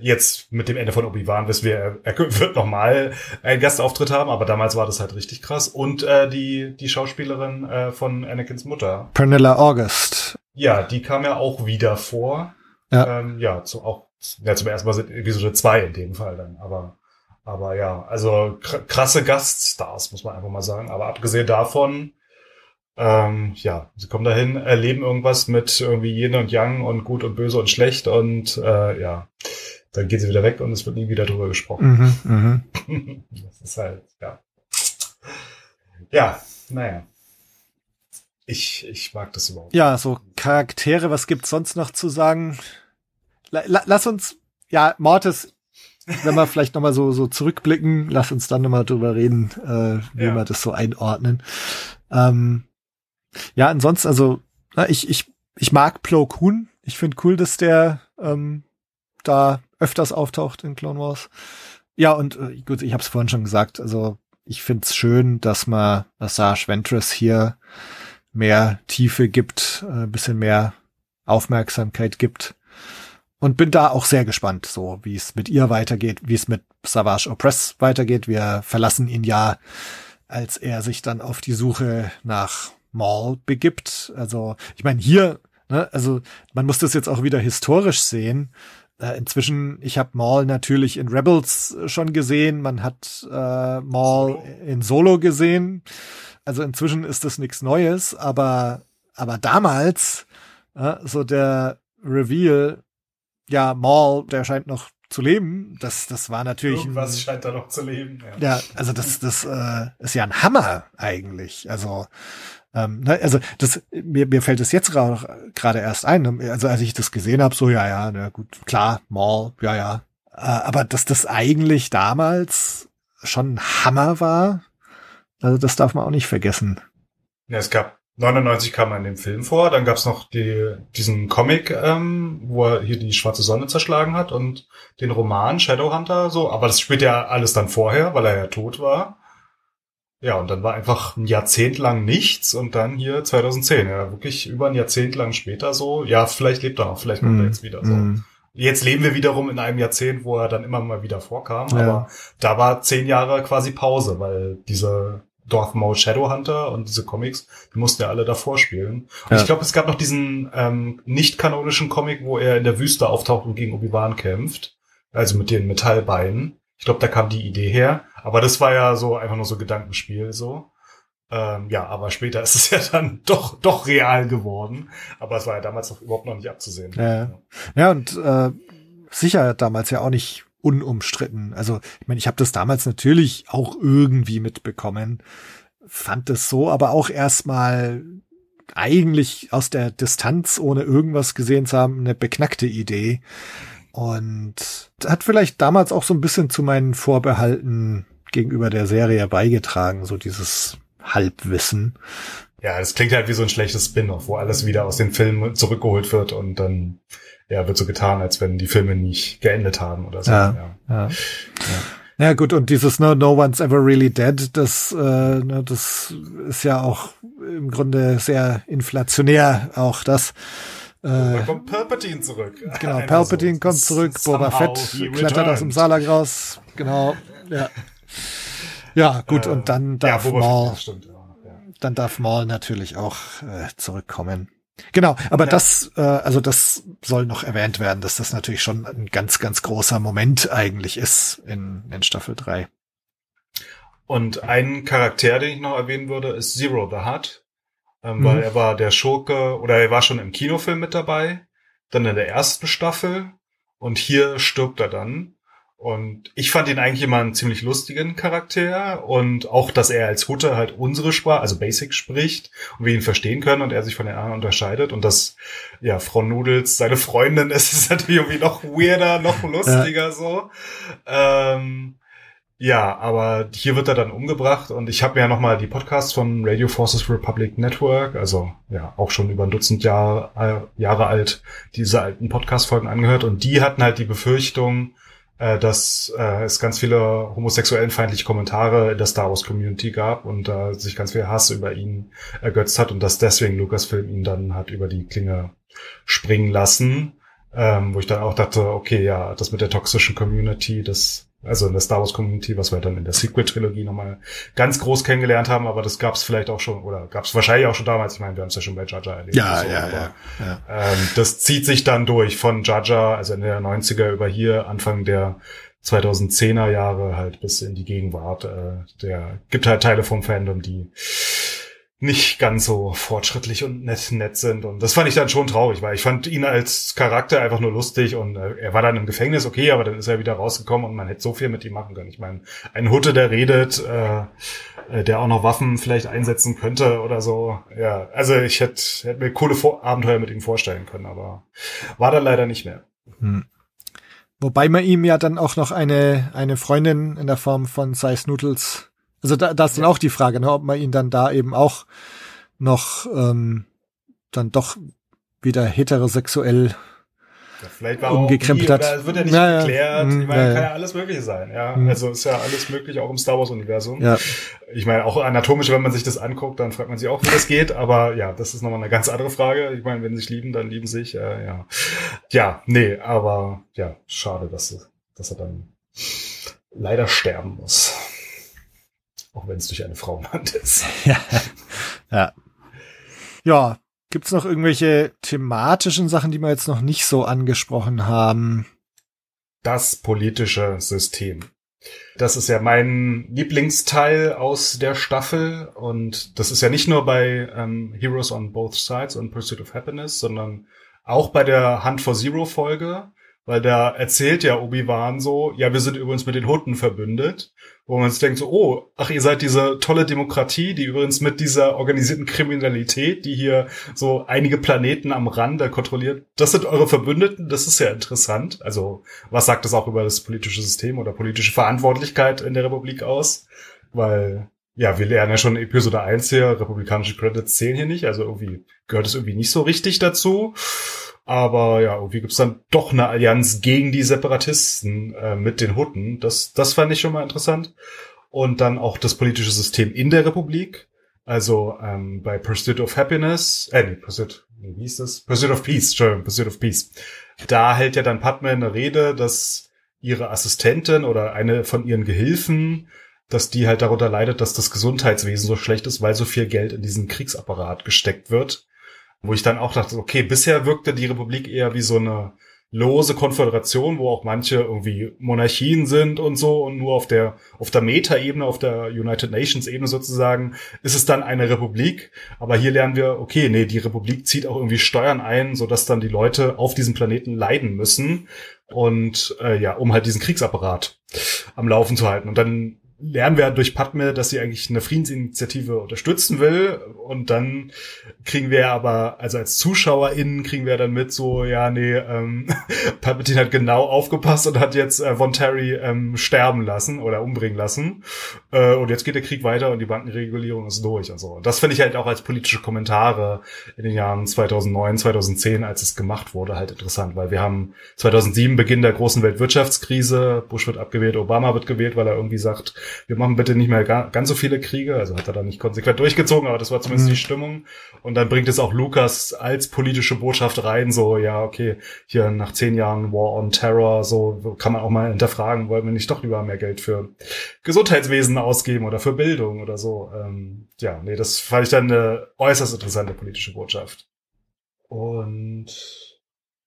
Jetzt mit dem Ende von Obi-Wan wissen wir, er wird nochmal einen Gastauftritt haben, aber damals war das halt richtig krass. Und äh, die, die Schauspielerin äh, von Anakins Mutter. Pernilla August. Ja, die kam ja auch wieder vor. Ja, ähm, ja zu, auch ja, zum ersten Mal sind Episode 2 in dem Fall dann, aber, aber ja, also krasse Gaststars, muss man einfach mal sagen. Aber abgesehen davon, ähm, ja, sie kommen dahin, erleben irgendwas mit irgendwie Yin und Yang und gut und böse und schlecht und äh, ja, dann gehen sie wieder weg und es wird nie wieder drüber gesprochen. Mhm, mh. das ist halt, ja. Ja, naja. Ich, ich mag das überhaupt. Ja, so Charaktere, was gibt's sonst noch zu sagen? la, lass uns, ja, Mortis, wenn wir vielleicht nochmal so, so zurückblicken, lass uns dann nochmal drüber reden, äh, wie ja. wir das so einordnen. Ähm, ja, ansonsten, also, ich, ich, ich mag Plo Koon. Ich finde cool, dass der ähm, da öfters auftaucht in Clone Wars. Ja, und äh, gut, ich habe es vorhin schon gesagt, also ich find's schön, dass man Asajj Ventress hier mehr Tiefe gibt, ein äh, bisschen mehr Aufmerksamkeit gibt. Und bin da auch sehr gespannt, so wie es mit ihr weitergeht, wie es mit Savage Opress weitergeht. Wir verlassen ihn ja, als er sich dann auf die Suche nach Maul begibt. Also, ich meine, hier, ne, also man muss das jetzt auch wieder historisch sehen. Äh, inzwischen, ich habe Maul natürlich in Rebels schon gesehen, man hat äh, Maul in Solo gesehen. Also inzwischen ist das nichts Neues, aber aber damals äh, so der Reveal ja, Maul, der scheint noch zu leben. Das, das war natürlich. Irgendwas ein, scheint da noch zu leben. Ja, ja also das, das äh, ist ja ein Hammer eigentlich. Also, ähm, ne, also das, mir, mir fällt es jetzt gerade erst ein. Also als ich das gesehen habe, so ja, ja, na gut, klar, Maul, ja, ja. Äh, aber dass das eigentlich damals schon ein Hammer war, also das darf man auch nicht vergessen. Ja, es gab 99 kam er in dem Film vor, dann gab's noch die, diesen Comic, ähm, wo er hier die schwarze Sonne zerschlagen hat und den Roman Shadowhunter, so, aber das spielt ja alles dann vorher, weil er ja tot war. Ja, und dann war einfach ein Jahrzehnt lang nichts und dann hier 2010, ja, wirklich über ein Jahrzehnt lang später so, ja, vielleicht lebt er noch, vielleicht kommt mm. er jetzt wieder so. Mm. Jetzt leben wir wiederum in einem Jahrzehnt, wo er dann immer mal wieder vorkam, ja. aber da war zehn Jahre quasi Pause, weil diese Darth Maul Shadowhunter und diese Comics, die mussten ja alle davor spielen. Und ja. ich glaube, es gab noch diesen ähm, nicht-kanonischen Comic, wo er in der Wüste auftaucht und gegen Obi-Wan kämpft. Also mit den Metallbeinen. Ich glaube, da kam die Idee her. Aber das war ja so einfach nur so Gedankenspiel so. Ähm, ja, aber später ist es ja dann doch doch real geworden. Aber es war ja damals noch überhaupt noch nicht abzusehen. Ja, ja und äh, sicher damals ja auch nicht unumstritten. Also ich meine, ich habe das damals natürlich auch irgendwie mitbekommen, fand es so, aber auch erstmal eigentlich aus der Distanz, ohne irgendwas gesehen zu haben, eine beknackte Idee. Und hat vielleicht damals auch so ein bisschen zu meinen Vorbehalten gegenüber der Serie beigetragen, so dieses Halbwissen. Ja, es klingt halt wie so ein schlechtes Spin-off, wo alles wieder aus den Filmen zurückgeholt wird und dann ja, wird so getan, als wenn die Filme nicht geendet haben oder so. Ja, ja. ja. ja. Ja gut, und dieses no, no One's Ever Really Dead, das, äh, ne, das ist ja auch im Grunde sehr inflationär, auch das. Äh, kommt Palpatine zurück. Genau, Palpatine so. kommt zurück, Boba Fett klettert aus dem Salag raus, genau, ja. Ja, gut, äh, und dann darf ja, Maul, stimmt, ja. dann darf Maul natürlich auch äh, zurückkommen. Genau, aber ja. das, äh, also das soll noch erwähnt werden, dass das natürlich schon ein ganz, ganz großer Moment eigentlich ist in, in Staffel 3. Und ein Charakter, den ich noch erwähnen würde, ist Zero the Hutt, ähm, mhm. weil er war der Schurke, oder er war schon im Kinofilm mit dabei, dann in der ersten Staffel und hier stirbt er dann. Und ich fand ihn eigentlich immer einen ziemlich lustigen Charakter und auch, dass er als Hutte halt unsere Sprache, also Basic spricht und wir ihn verstehen können und er sich von den anderen unterscheidet und dass, ja, Frau Nudels seine Freundin ist, ist natürlich irgendwie noch weirder, noch lustiger ja. so. Ähm, ja, aber hier wird er dann umgebracht und ich habe mir ja nochmal die Podcasts von Radio Forces Republic Network, also ja auch schon über ein Dutzend Jahr, äh, Jahre alt, diese alten Podcast-Folgen angehört und die hatten halt die Befürchtung, äh, dass äh, es ganz viele homosexuellenfeindliche Kommentare in der Star Wars Community gab und äh, sich ganz viel Hass über ihn ergötzt hat und dass deswegen Lucasfilm ihn dann hat über die Klinge springen lassen. Ähm, wo ich dann auch dachte, okay, ja, das mit der toxischen Community, das also in der Star Wars Community, was wir dann in der Sequel-Trilogie nochmal ganz groß kennengelernt haben, aber das gab es vielleicht auch schon, oder gab es wahrscheinlich auch schon damals, ich meine, wir haben es ja schon bei Jaja erlebt. Ja, so, ja, ja, ja. Ähm, das zieht sich dann durch von Jaja, also in der 90er über hier, Anfang der 2010er Jahre halt bis in die Gegenwart. Äh, der gibt halt Teile vom Fandom, die nicht ganz so fortschrittlich und nett, nett sind. Und das fand ich dann schon traurig, weil ich fand ihn als Charakter einfach nur lustig und äh, er war dann im Gefängnis, okay, aber dann ist er wieder rausgekommen und man hätte so viel mit ihm machen können. Ich meine, ein Hutte, der redet, äh, äh, der auch noch Waffen vielleicht einsetzen könnte oder so. Ja, also ich hätte, hätte mir coole Vor Abenteuer mit ihm vorstellen können, aber war dann leider nicht mehr. Hm. Wobei man ihm ja dann auch noch eine, eine Freundin in der Form von Size Noodles also da, da ist dann auch die Frage, ne, ob man ihn dann da eben auch noch ähm, dann doch wieder heterosexuell ja, vielleicht war umgekrempelt hat. Das wird ja nicht ja, geklärt. Ja, ich meine, ja, kann ja alles Mögliche sein. Ja, mhm. also ist ja alles möglich auch im Star Wars Universum. Ja. Ich meine, auch anatomisch, wenn man sich das anguckt, dann fragt man sich auch, wie das geht. Aber ja, das ist nochmal eine ganz andere Frage. Ich meine, wenn sie sich lieben, dann lieben sich. Äh, ja, ja, nee, aber ja, schade, dass, dass er dann leider sterben muss. Auch wenn es durch eine Frau Mann ist. ja. ja. Ja. Gibt's noch irgendwelche thematischen Sachen, die wir jetzt noch nicht so angesprochen haben? Das politische System. Das ist ja mein Lieblingsteil aus der Staffel und das ist ja nicht nur bei ähm, Heroes on Both Sides und Pursuit of Happiness, sondern auch bei der Hunt for Zero Folge, weil da erzählt ja Obi-Wan so, ja, wir sind übrigens mit den Hunden verbündet wo man sich denkt so, oh, ach, ihr seid diese tolle Demokratie, die übrigens mit dieser organisierten Kriminalität, die hier so einige Planeten am Rande kontrolliert, das sind eure Verbündeten, das ist ja interessant. Also, was sagt das auch über das politische System oder politische Verantwortlichkeit in der Republik aus? Weil, ja, wir lernen ja schon Episode 1 hier, republikanische Credits zählen hier nicht, also irgendwie gehört es irgendwie nicht so richtig dazu. Aber ja, irgendwie gibt's dann doch eine Allianz gegen die Separatisten äh, mit den Hutten. Das, das fand ich schon mal interessant. Und dann auch das politische System in der Republik. Also ähm, bei Pursuit of Happiness, äh, nee, Pursuit, wie hieß das? Pursuit of Peace, Entschuldigung, Pursuit of Peace. Da hält ja dann Padme eine Rede, dass ihre Assistentin oder eine von ihren Gehilfen, dass die halt darunter leidet, dass das Gesundheitswesen so schlecht ist, weil so viel Geld in diesen Kriegsapparat gesteckt wird. Wo ich dann auch dachte, okay, bisher wirkte die Republik eher wie so eine lose Konföderation, wo auch manche irgendwie Monarchien sind und so und nur auf der auf der Meta-Ebene, auf der United Nations Ebene sozusagen ist es dann eine Republik. Aber hier lernen wir, okay, nee, die Republik zieht auch irgendwie Steuern ein, so dass dann die Leute auf diesem Planeten leiden müssen und äh, ja, um halt diesen Kriegsapparat am Laufen zu halten. Und dann lernen wir durch Padme, dass sie eigentlich eine Friedensinitiative unterstützen will. Und dann kriegen wir aber, also als ZuschauerInnen kriegen wir dann mit so, ja, nee, ähm, Palpatine hat genau aufgepasst und hat jetzt äh, Von Terry ähm, sterben lassen oder umbringen lassen. Äh, und jetzt geht der Krieg weiter und die Bankenregulierung ist durch und so. Und das finde ich halt auch als politische Kommentare in den Jahren 2009, 2010, als es gemacht wurde, halt interessant, weil wir haben 2007 Beginn der großen Weltwirtschaftskrise, Bush wird abgewählt, Obama wird gewählt, weil er irgendwie sagt, wir machen bitte nicht mehr ganz so viele Kriege. Also hat er da nicht konsequent durchgezogen, aber das war zumindest mhm. die Stimmung. Und dann bringt es auch Lukas als politische Botschaft rein, so, ja, okay, hier nach zehn Jahren War on Terror, so kann man auch mal hinterfragen, wollen wir nicht doch lieber mehr Geld für Gesundheitswesen ausgeben oder für Bildung oder so. Ähm, ja, nee, das fand ich dann eine äußerst interessante politische Botschaft. Und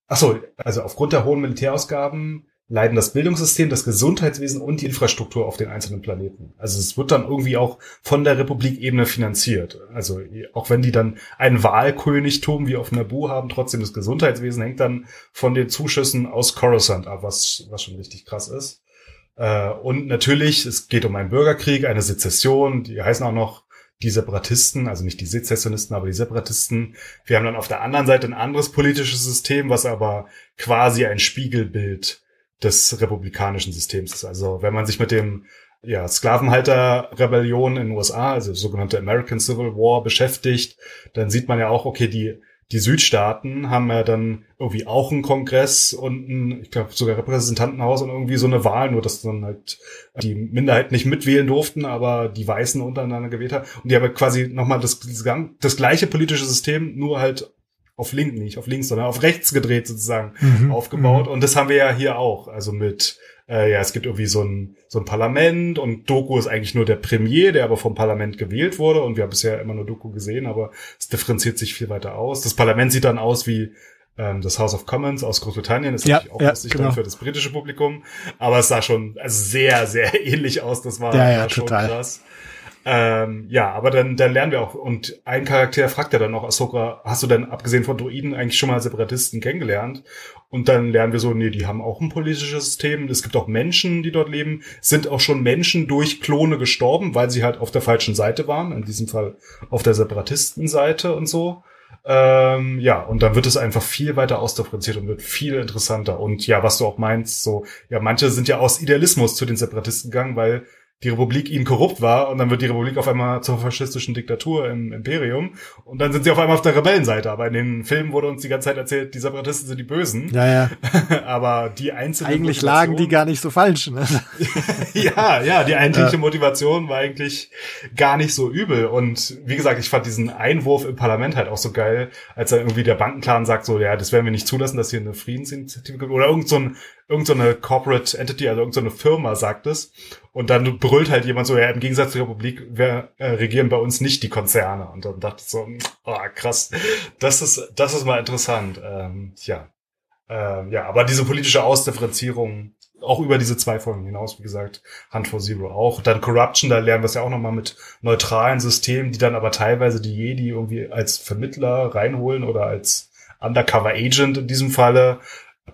ach so, also aufgrund der hohen Militärausgaben leiden das Bildungssystem, das Gesundheitswesen und die Infrastruktur auf den einzelnen Planeten. Also es wird dann irgendwie auch von der Republikebene finanziert. Also auch wenn die dann ein Wahlkönigtum wie auf Naboo haben, trotzdem das Gesundheitswesen hängt dann von den Zuschüssen aus Coruscant ab, was, was schon richtig krass ist. Äh, und natürlich, es geht um einen Bürgerkrieg, eine Sezession, die heißen auch noch die Separatisten, also nicht die Sezessionisten, aber die Separatisten. Wir haben dann auf der anderen Seite ein anderes politisches System, was aber quasi ein Spiegelbild des republikanischen Systems ist. Also wenn man sich mit dem ja, Sklavenhalter-Rebellion in den USA, also sogenannte American Civil War beschäftigt, dann sieht man ja auch, okay, die die Südstaaten haben ja dann irgendwie auch einen Kongress und ein, ich glaube sogar Repräsentantenhaus und irgendwie so eine Wahl, nur dass dann halt die Minderheiten nicht mitwählen durften, aber die Weißen untereinander gewählt haben. Und die haben halt quasi nochmal das, das gleiche politische System, nur halt auf links, nicht auf links, sondern auf rechts gedreht sozusagen mhm. aufgebaut. Mhm. Und das haben wir ja hier auch. Also mit äh, ja, es gibt irgendwie so ein, so ein Parlament und Doku ist eigentlich nur der Premier, der aber vom Parlament gewählt wurde und wir haben bisher immer nur Doku gesehen, aber es differenziert sich viel weiter aus. Das Parlament sieht dann aus wie ähm, das House of Commons aus Großbritannien, ist ja, natürlich auch ja, lustig genau. dann für das britische Publikum, aber es sah schon sehr, sehr ähnlich aus, das war, ja, ja, total. krass. Ähm, ja, aber dann, dann lernen wir auch, und ein Charakter fragt ja dann noch Ahsoka, hast du denn abgesehen von Druiden eigentlich schon mal Separatisten kennengelernt? Und dann lernen wir so, nee, die haben auch ein politisches System. Es gibt auch Menschen, die dort leben. Sind auch schon Menschen durch Klone gestorben, weil sie halt auf der falschen Seite waren. In diesem Fall auf der Separatistenseite und so. Ähm, ja, und dann wird es einfach viel weiter ausdifferenziert und wird viel interessanter. Und ja, was du auch meinst, so, ja, manche sind ja aus Idealismus zu den Separatisten gegangen, weil die Republik ihnen korrupt war und dann wird die Republik auf einmal zur faschistischen Diktatur im Imperium und dann sind sie auf einmal auf der Rebellenseite. Aber in den Filmen wurde uns die ganze Zeit erzählt, die Separatisten sind die Bösen. Ja, ja. Aber die einzelne Eigentlich lagen die gar nicht so falsch, ne? ja, ja, die eigentliche ja. Motivation war eigentlich gar nicht so übel. Und wie gesagt, ich fand diesen Einwurf im Parlament halt auch so geil, als dann irgendwie der Bankenclan sagt so, ja, das werden wir nicht zulassen, dass hier eine Friedensinitiative gibt. Oder irgend so ein irgendeine so Corporate Entity, also irgendeine so Firma sagt es. Und dann brüllt halt jemand so, ja, im Gegensatz zur Republik wir, äh, regieren bei uns nicht die Konzerne. Und dann dachte ich so, oh, krass, das ist, das ist mal interessant. Ähm, ja. Ähm, ja, aber diese politische Ausdifferenzierung, auch über diese zwei Folgen hinaus, wie gesagt, Hunt for Zero auch. Dann Corruption, da lernen wir es ja auch nochmal mit neutralen Systemen, die dann aber teilweise die Jedi irgendwie als Vermittler reinholen oder als Undercover Agent in diesem Falle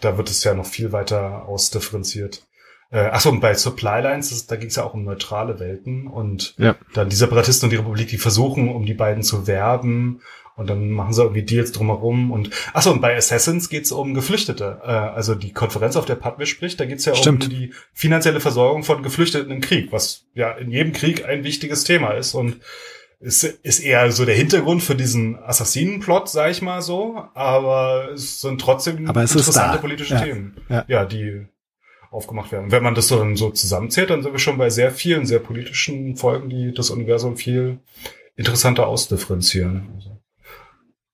da wird es ja noch viel weiter ausdifferenziert. Äh, achso, und bei Supply Lines, das, da ging es ja auch um neutrale Welten und ja. dann die Separatisten und die Republik, die versuchen, um die beiden zu werben und dann machen sie irgendwie Deals drumherum und achso, und bei Assassins geht's um Geflüchtete. Äh, also die Konferenz, auf der Padme spricht, da geht's ja Stimmt. um die finanzielle Versorgung von Geflüchteten im Krieg, was ja in jedem Krieg ein wichtiges Thema ist und ist, ist eher so der Hintergrund für diesen Assassinenplot, sag ich mal so, aber es sind trotzdem es interessante politische ja. Themen, ja. ja, die aufgemacht werden. Und wenn man das so dann so zusammenzählt, dann sind wir schon bei sehr vielen, sehr politischen Folgen, die das Universum viel interessanter ausdifferenzieren. Also,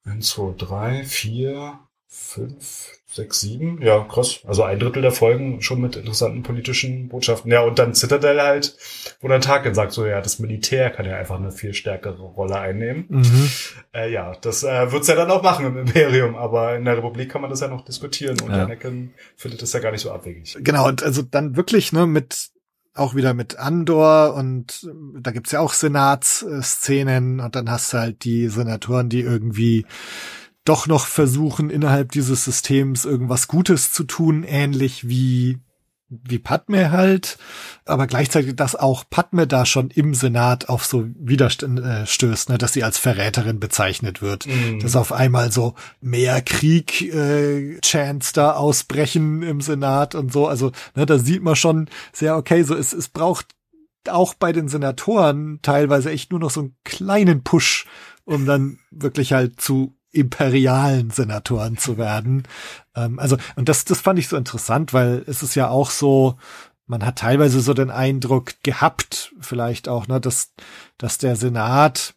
eins, zwei, drei, vier, fünf, sechs, sieben, ja, krass. Also ein Drittel der Folgen schon mit interessanten politischen Botschaften. Ja, und dann Citadel halt, wo dann Tarkin sagt so, ja, das Militär kann ja einfach eine viel stärkere Rolle einnehmen. Mhm. Äh, ja, das äh, wird's ja dann auch machen im Imperium, aber in der Republik kann man das ja noch diskutieren und ja. Anakin findet das ja gar nicht so abwegig. Genau, und also dann wirklich, ne, mit auch wieder mit Andor und da gibt's ja auch Senatsszenen und dann hast du halt die Senatoren, die irgendwie doch noch versuchen, innerhalb dieses Systems irgendwas Gutes zu tun, ähnlich wie wie Padme halt, aber gleichzeitig, dass auch Padme da schon im Senat auf so Widerstand äh, stößt, ne, dass sie als Verräterin bezeichnet wird, mm. dass auf einmal so mehr Krieg äh, Chance da ausbrechen im Senat und so, also ne, da sieht man schon sehr okay, so es, es braucht auch bei den Senatoren teilweise echt nur noch so einen kleinen Push, um dann wirklich halt zu imperialen Senatoren zu werden. Ähm, also, und das, das fand ich so interessant, weil es ist ja auch so, man hat teilweise so den Eindruck gehabt, vielleicht auch, ne, dass, dass der Senat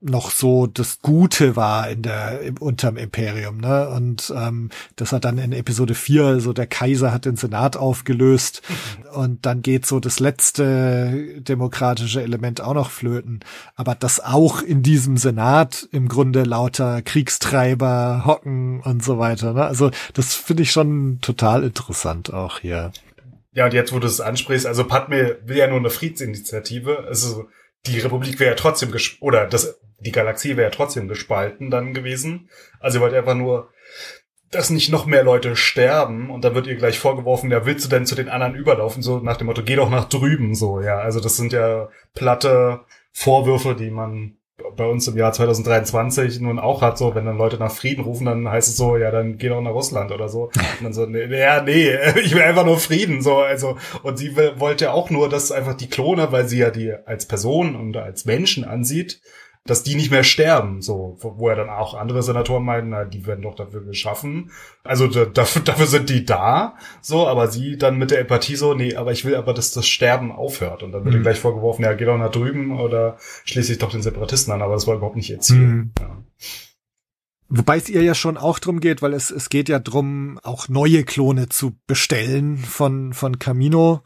noch so das Gute war in der im, unterm Imperium, ne? Und ähm, das hat dann in Episode 4, so der Kaiser hat den Senat aufgelöst mhm. und dann geht so das letzte demokratische Element auch noch flöten. Aber dass auch in diesem Senat im Grunde lauter Kriegstreiber hocken und so weiter. Ne? Also das finde ich schon total interessant auch hier. Ja, und jetzt, wo du es ansprichst, also Padme will ja nur eine Friedensinitiative. Also die Republik wäre ja trotzdem oder das die Galaxie wäre ja trotzdem gespalten dann gewesen. Also ihr wollt einfach nur dass nicht noch mehr Leute sterben und dann wird ihr gleich vorgeworfen, ja, willst du denn zu den anderen überlaufen? So nach dem Motto, geh doch nach drüben, so, ja. Also das sind ja platte Vorwürfe, die man bei uns im Jahr 2023 nun auch hat, so, wenn dann Leute nach Frieden rufen, dann heißt es so, ja, dann geh doch nach Russland oder so. Und dann so, nee, ja, nee, ich will einfach nur Frieden, so, also, und sie wollte ja auch nur, dass einfach die Klone, weil sie ja die als Person und als Menschen ansieht, dass die nicht mehr sterben, so, wo er dann auch andere Senatoren meinen, na, die werden doch dafür geschaffen. Also dafür, dafür sind die da, so, aber sie dann mit der Empathie so, nee, aber ich will aber, dass das Sterben aufhört. Und dann wird mhm. ihr gleich vorgeworfen, ja, geh doch nach drüben oder schließe ich doch den Separatisten an, aber das war überhaupt nicht ihr Ziel. Mhm. Ja. Wobei es ihr ja schon auch drum geht, weil es, es geht ja drum, auch neue Klone zu bestellen von, von Camino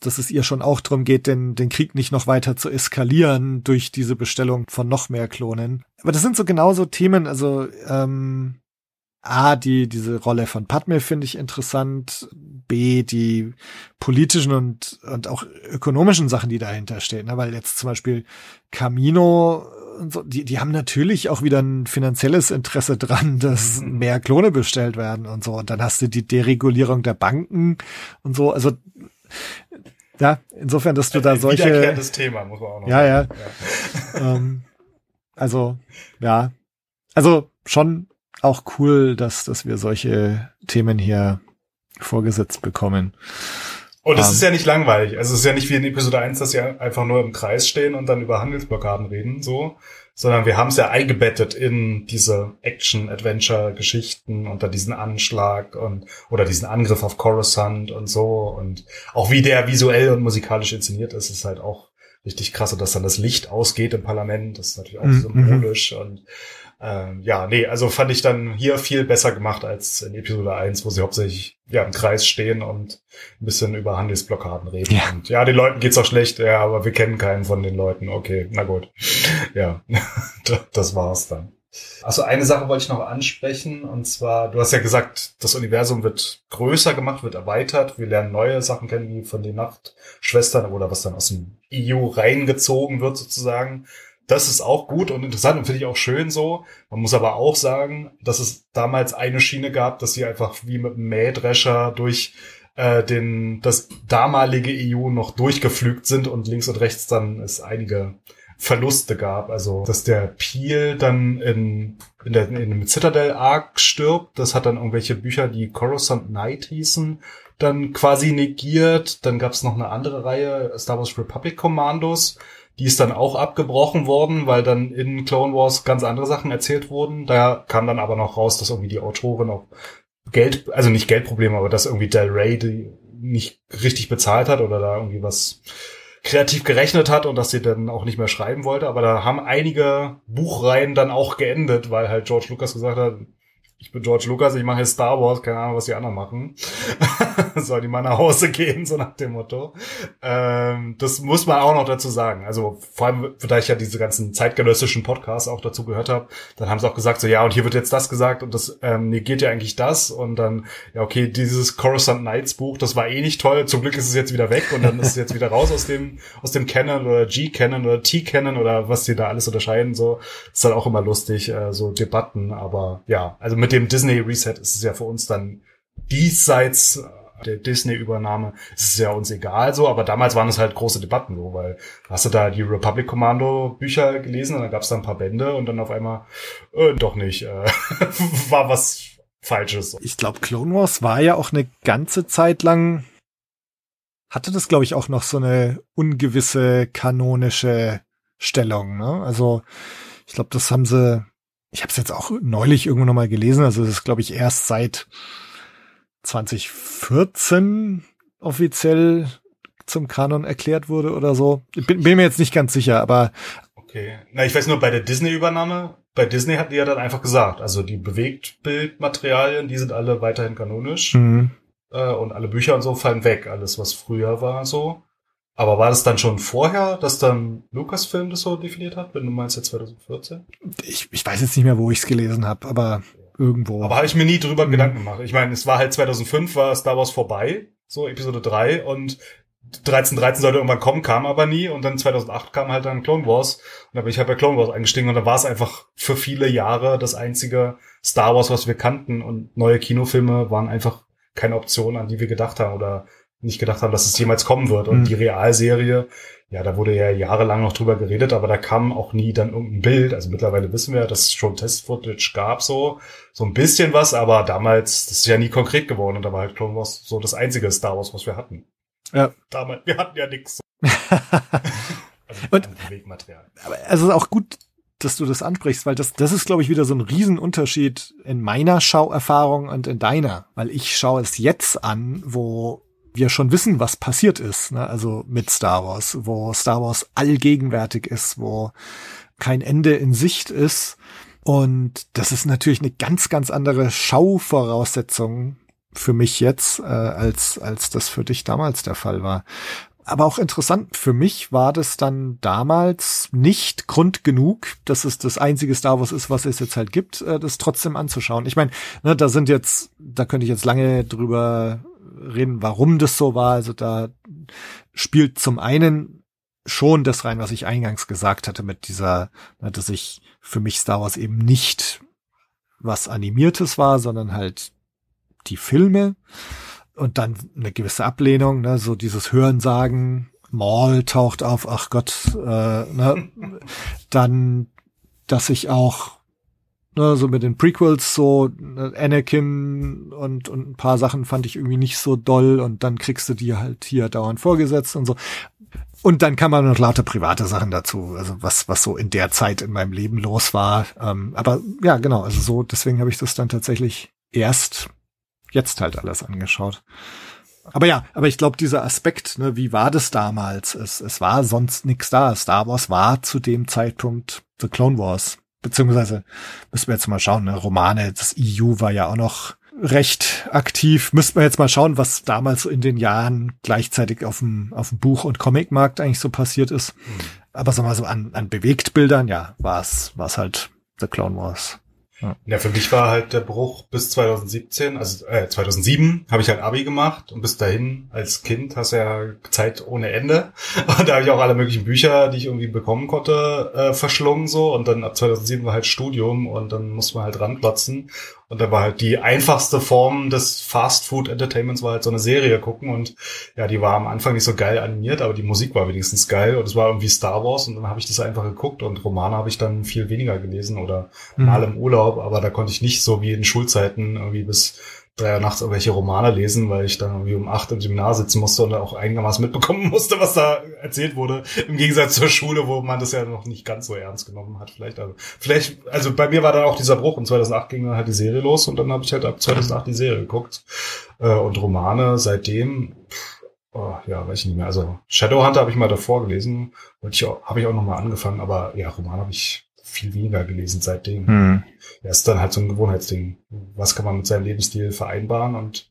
dass es ihr schon auch drum geht, den, den Krieg nicht noch weiter zu eskalieren durch diese Bestellung von noch mehr Klonen. Aber das sind so genauso Themen, also ähm, A, die, diese Rolle von Padme finde ich interessant. B, die politischen und, und auch ökonomischen Sachen, die dahinter stehen. Ne? Weil jetzt zum Beispiel Camino und so, die, die haben natürlich auch wieder ein finanzielles Interesse dran, dass mehr Klone bestellt werden und so. Und dann hast du die Deregulierung der Banken und so. Also ja, insofern, dass du da solche. Wiederkehrendes Thema, muss man auch noch ja, sagen. Ja, ja. ähm, also, ja. Also schon auch cool, dass, dass wir solche Themen hier vorgesetzt bekommen. Und es um, ist ja nicht langweilig. Also es ist ja nicht wie in Episode 1, dass sie einfach nur im Kreis stehen und dann über Handelsblockaden reden, so, sondern wir haben es ja eingebettet in diese Action-Adventure-Geschichten dann diesen Anschlag und oder diesen Angriff auf Coruscant und so. Und auch wie der visuell und musikalisch inszeniert ist, ist halt auch richtig krass, und dass dann das Licht ausgeht im Parlament, das ist natürlich auch mhm. symbolisch und ähm, ja, nee, also fand ich dann hier viel besser gemacht als in Episode 1, wo sie hauptsächlich ja im Kreis stehen und ein bisschen über Handelsblockaden reden. Ja. Und ja, den Leuten geht's auch schlecht, ja, aber wir kennen keinen von den Leuten. Okay, na gut. Ja, das war's dann. Also eine Sache wollte ich noch ansprechen, und zwar, du hast ja gesagt, das Universum wird größer gemacht, wird erweitert, wir lernen neue Sachen kennen, wie von den Nachtschwestern oder was dann aus dem EU reingezogen wird sozusagen. Das ist auch gut und interessant und finde ich auch schön so. Man muss aber auch sagen, dass es damals eine Schiene gab, dass sie einfach wie mit einem Mähdrescher durch äh, den das damalige EU noch durchgeflügt sind und links und rechts dann es einige Verluste gab. Also, dass der Peel dann in, in, der, in dem Citadel Arc stirbt, das hat dann irgendwelche Bücher, die Coruscant Knight hießen, dann quasi negiert. Dann gab es noch eine andere Reihe, Star Wars Republic Commandos, die ist dann auch abgebrochen worden, weil dann in Clone Wars ganz andere Sachen erzählt wurden. Da kam dann aber noch raus, dass irgendwie die Autorin auch Geld, also nicht Geldprobleme, aber dass irgendwie Del Rey die nicht richtig bezahlt hat oder da irgendwie was kreativ gerechnet hat und dass sie dann auch nicht mehr schreiben wollte. Aber da haben einige Buchreihen dann auch geendet, weil halt George Lucas gesagt hat, ich bin George Lucas, ich mache jetzt Star Wars, keine Ahnung, was die anderen machen. Soll die mal nach Hause gehen, so nach dem Motto. Ähm, das muss man auch noch dazu sagen. Also vor allem, da ich ja diese ganzen zeitgenössischen Podcasts auch dazu gehört habe, dann haben sie auch gesagt, so ja, und hier wird jetzt das gesagt und das ähm, negiert ja eigentlich das. Und dann, ja, okay, dieses Coruscant Knights Buch, das war eh nicht toll. Zum Glück ist es jetzt wieder weg und dann ist es jetzt wieder raus aus dem, aus dem Canon oder G-Canon oder T-Canon oder was die da alles unterscheiden. So, ist dann auch immer lustig, äh, so Debatten. Aber ja, also mit mit dem Disney Reset ist es ja für uns dann diesseits der Disney-Übernahme ist es ja uns egal so, aber damals waren es halt große Debatten so, weil hast du da die Republic Commando Bücher gelesen und dann gab es da ein paar Bände und dann auf einmal äh, doch nicht, äh, war was Falsches. Ich glaube, Clone Wars war ja auch eine ganze Zeit lang, hatte das glaube ich auch noch so eine ungewisse kanonische Stellung, ne? Also ich glaube, das haben sie ich habe es jetzt auch neulich irgendwo nochmal gelesen, also das ist, glaube ich, erst seit 2014 offiziell zum Kanon erklärt wurde oder so. Bin, bin mir jetzt nicht ganz sicher, aber. Okay. Na, ich weiß nur, bei der Disney-Übernahme, bei Disney hatten die ja dann einfach gesagt, also die Bewegtbildmaterialien, die sind alle weiterhin kanonisch. Mhm. Äh, und alle Bücher und so fallen weg, alles, was früher war, so. Aber war das dann schon vorher, dass dann Lucasfilm das so definiert hat, wenn du meinst jetzt 2014? Ich, ich weiß jetzt nicht mehr, wo ich es gelesen habe, aber irgendwo. Aber habe ich mir nie drüber mhm. Gedanken gemacht. Ich meine, es war halt 2005, war Star Wars vorbei, so Episode 3 und 1313 sollte irgendwann kommen, kam aber nie und dann 2008 kam halt dann Clone Wars und da bin ich halt bei Clone Wars eingestiegen und da war es einfach für viele Jahre das einzige Star Wars, was wir kannten und neue Kinofilme waren einfach keine Option, an die wir gedacht haben oder nicht gedacht haben, dass es jemals kommen wird. Und mhm. die Realserie, ja, da wurde ja jahrelang noch drüber geredet, aber da kam auch nie dann irgendein Bild. Also mittlerweile wissen wir, dass es schon Test-Footage gab, so, so ein bisschen was, aber damals, das ist ja nie konkret geworden und da war halt Clone Wars so das einzige Star Wars, was wir hatten. Ja. Damals, wir hatten ja nichts. also und, Wegmaterial. Aber es ist auch gut, dass du das ansprichst, weil das, das ist, glaube ich, wieder so ein Riesenunterschied in meiner Schauerfahrung und in deiner. Weil ich schaue es jetzt an, wo wir schon wissen, was passiert ist, ne? also mit Star Wars, wo Star Wars allgegenwärtig ist, wo kein Ende in Sicht ist. Und das ist natürlich eine ganz, ganz andere Schauvoraussetzung für mich jetzt, äh, als, als das für dich damals der Fall war. Aber auch interessant, für mich war das dann damals nicht Grund genug, dass es das einzige Star Wars ist, was es jetzt halt gibt, äh, das trotzdem anzuschauen. Ich meine, ne, da sind jetzt, da könnte ich jetzt lange drüber reden, warum das so war. Also da spielt zum einen schon das rein, was ich eingangs gesagt hatte mit dieser, dass ich für mich Star Wars eben nicht was animiertes war, sondern halt die Filme und dann eine gewisse Ablehnung, ne, so dieses Hörensagen, Maul taucht auf, ach Gott, äh, ne, dann, dass ich auch ne, so mit den Prequels so ne, Anakin und und ein paar Sachen fand ich irgendwie nicht so doll und dann kriegst du die halt hier dauernd vorgesetzt und so. Und dann kann man noch lauter private Sachen dazu, also was was so in der Zeit in meinem Leben los war. Ähm, aber ja, genau, also so deswegen habe ich das dann tatsächlich erst jetzt halt alles angeschaut. Aber ja, aber ich glaube, dieser Aspekt, ne, wie war das damals? Es, es war sonst nichts da. Star Wars war zu dem Zeitpunkt The Clone Wars. Beziehungsweise müssen wir jetzt mal schauen, ne, Romane, das EU war ja auch noch recht aktiv. Müssten wir jetzt mal schauen, was damals so in den Jahren gleichzeitig auf dem, auf dem Buch- und Comicmarkt eigentlich so passiert ist. Mhm. Aber sag mal so an, an Bewegtbildern, ja, war es, war es halt The Clone Wars. Ja. ja, für mich war halt der Bruch bis 2017, also äh, 2007 habe ich halt Abi gemacht und bis dahin als Kind hast du ja Zeit ohne Ende. Und da habe ich auch alle möglichen Bücher, die ich irgendwie bekommen konnte, äh, verschlungen so. Und dann ab 2007 war halt Studium und dann musste man halt ranklotzen und da war halt die einfachste Form des Fast Food Entertainments war halt so eine Serie gucken und ja, die war am Anfang nicht so geil animiert, aber die Musik war wenigstens geil und es war irgendwie Star Wars und dann habe ich das einfach geguckt und Romane habe ich dann viel weniger gelesen oder mhm. mal im Urlaub, aber da konnte ich nicht so wie in Schulzeiten irgendwie bis drei Uhr nachts irgendwelche Romane lesen, weil ich dann irgendwie um acht im Seminar sitzen musste und auch einigermaßen mitbekommen musste, was da erzählt wurde. Im Gegensatz zur Schule, wo man das ja noch nicht ganz so ernst genommen hat. Vielleicht, also, vielleicht, also bei mir war dann auch dieser Bruch. Und 2008 ging dann halt die Serie los und dann habe ich halt ab 2008 die Serie geguckt. Äh, und Romane seitdem, oh, ja, weiß ich nicht mehr. Also Shadowhunter habe ich mal davor gelesen. Wollte ich auch, habe ich auch noch mal angefangen, aber ja, Roman habe ich viel weniger gelesen seitdem. Hm. Ja, ist dann halt so ein Gewohnheitsding. Was kann man mit seinem Lebensstil vereinbaren? Und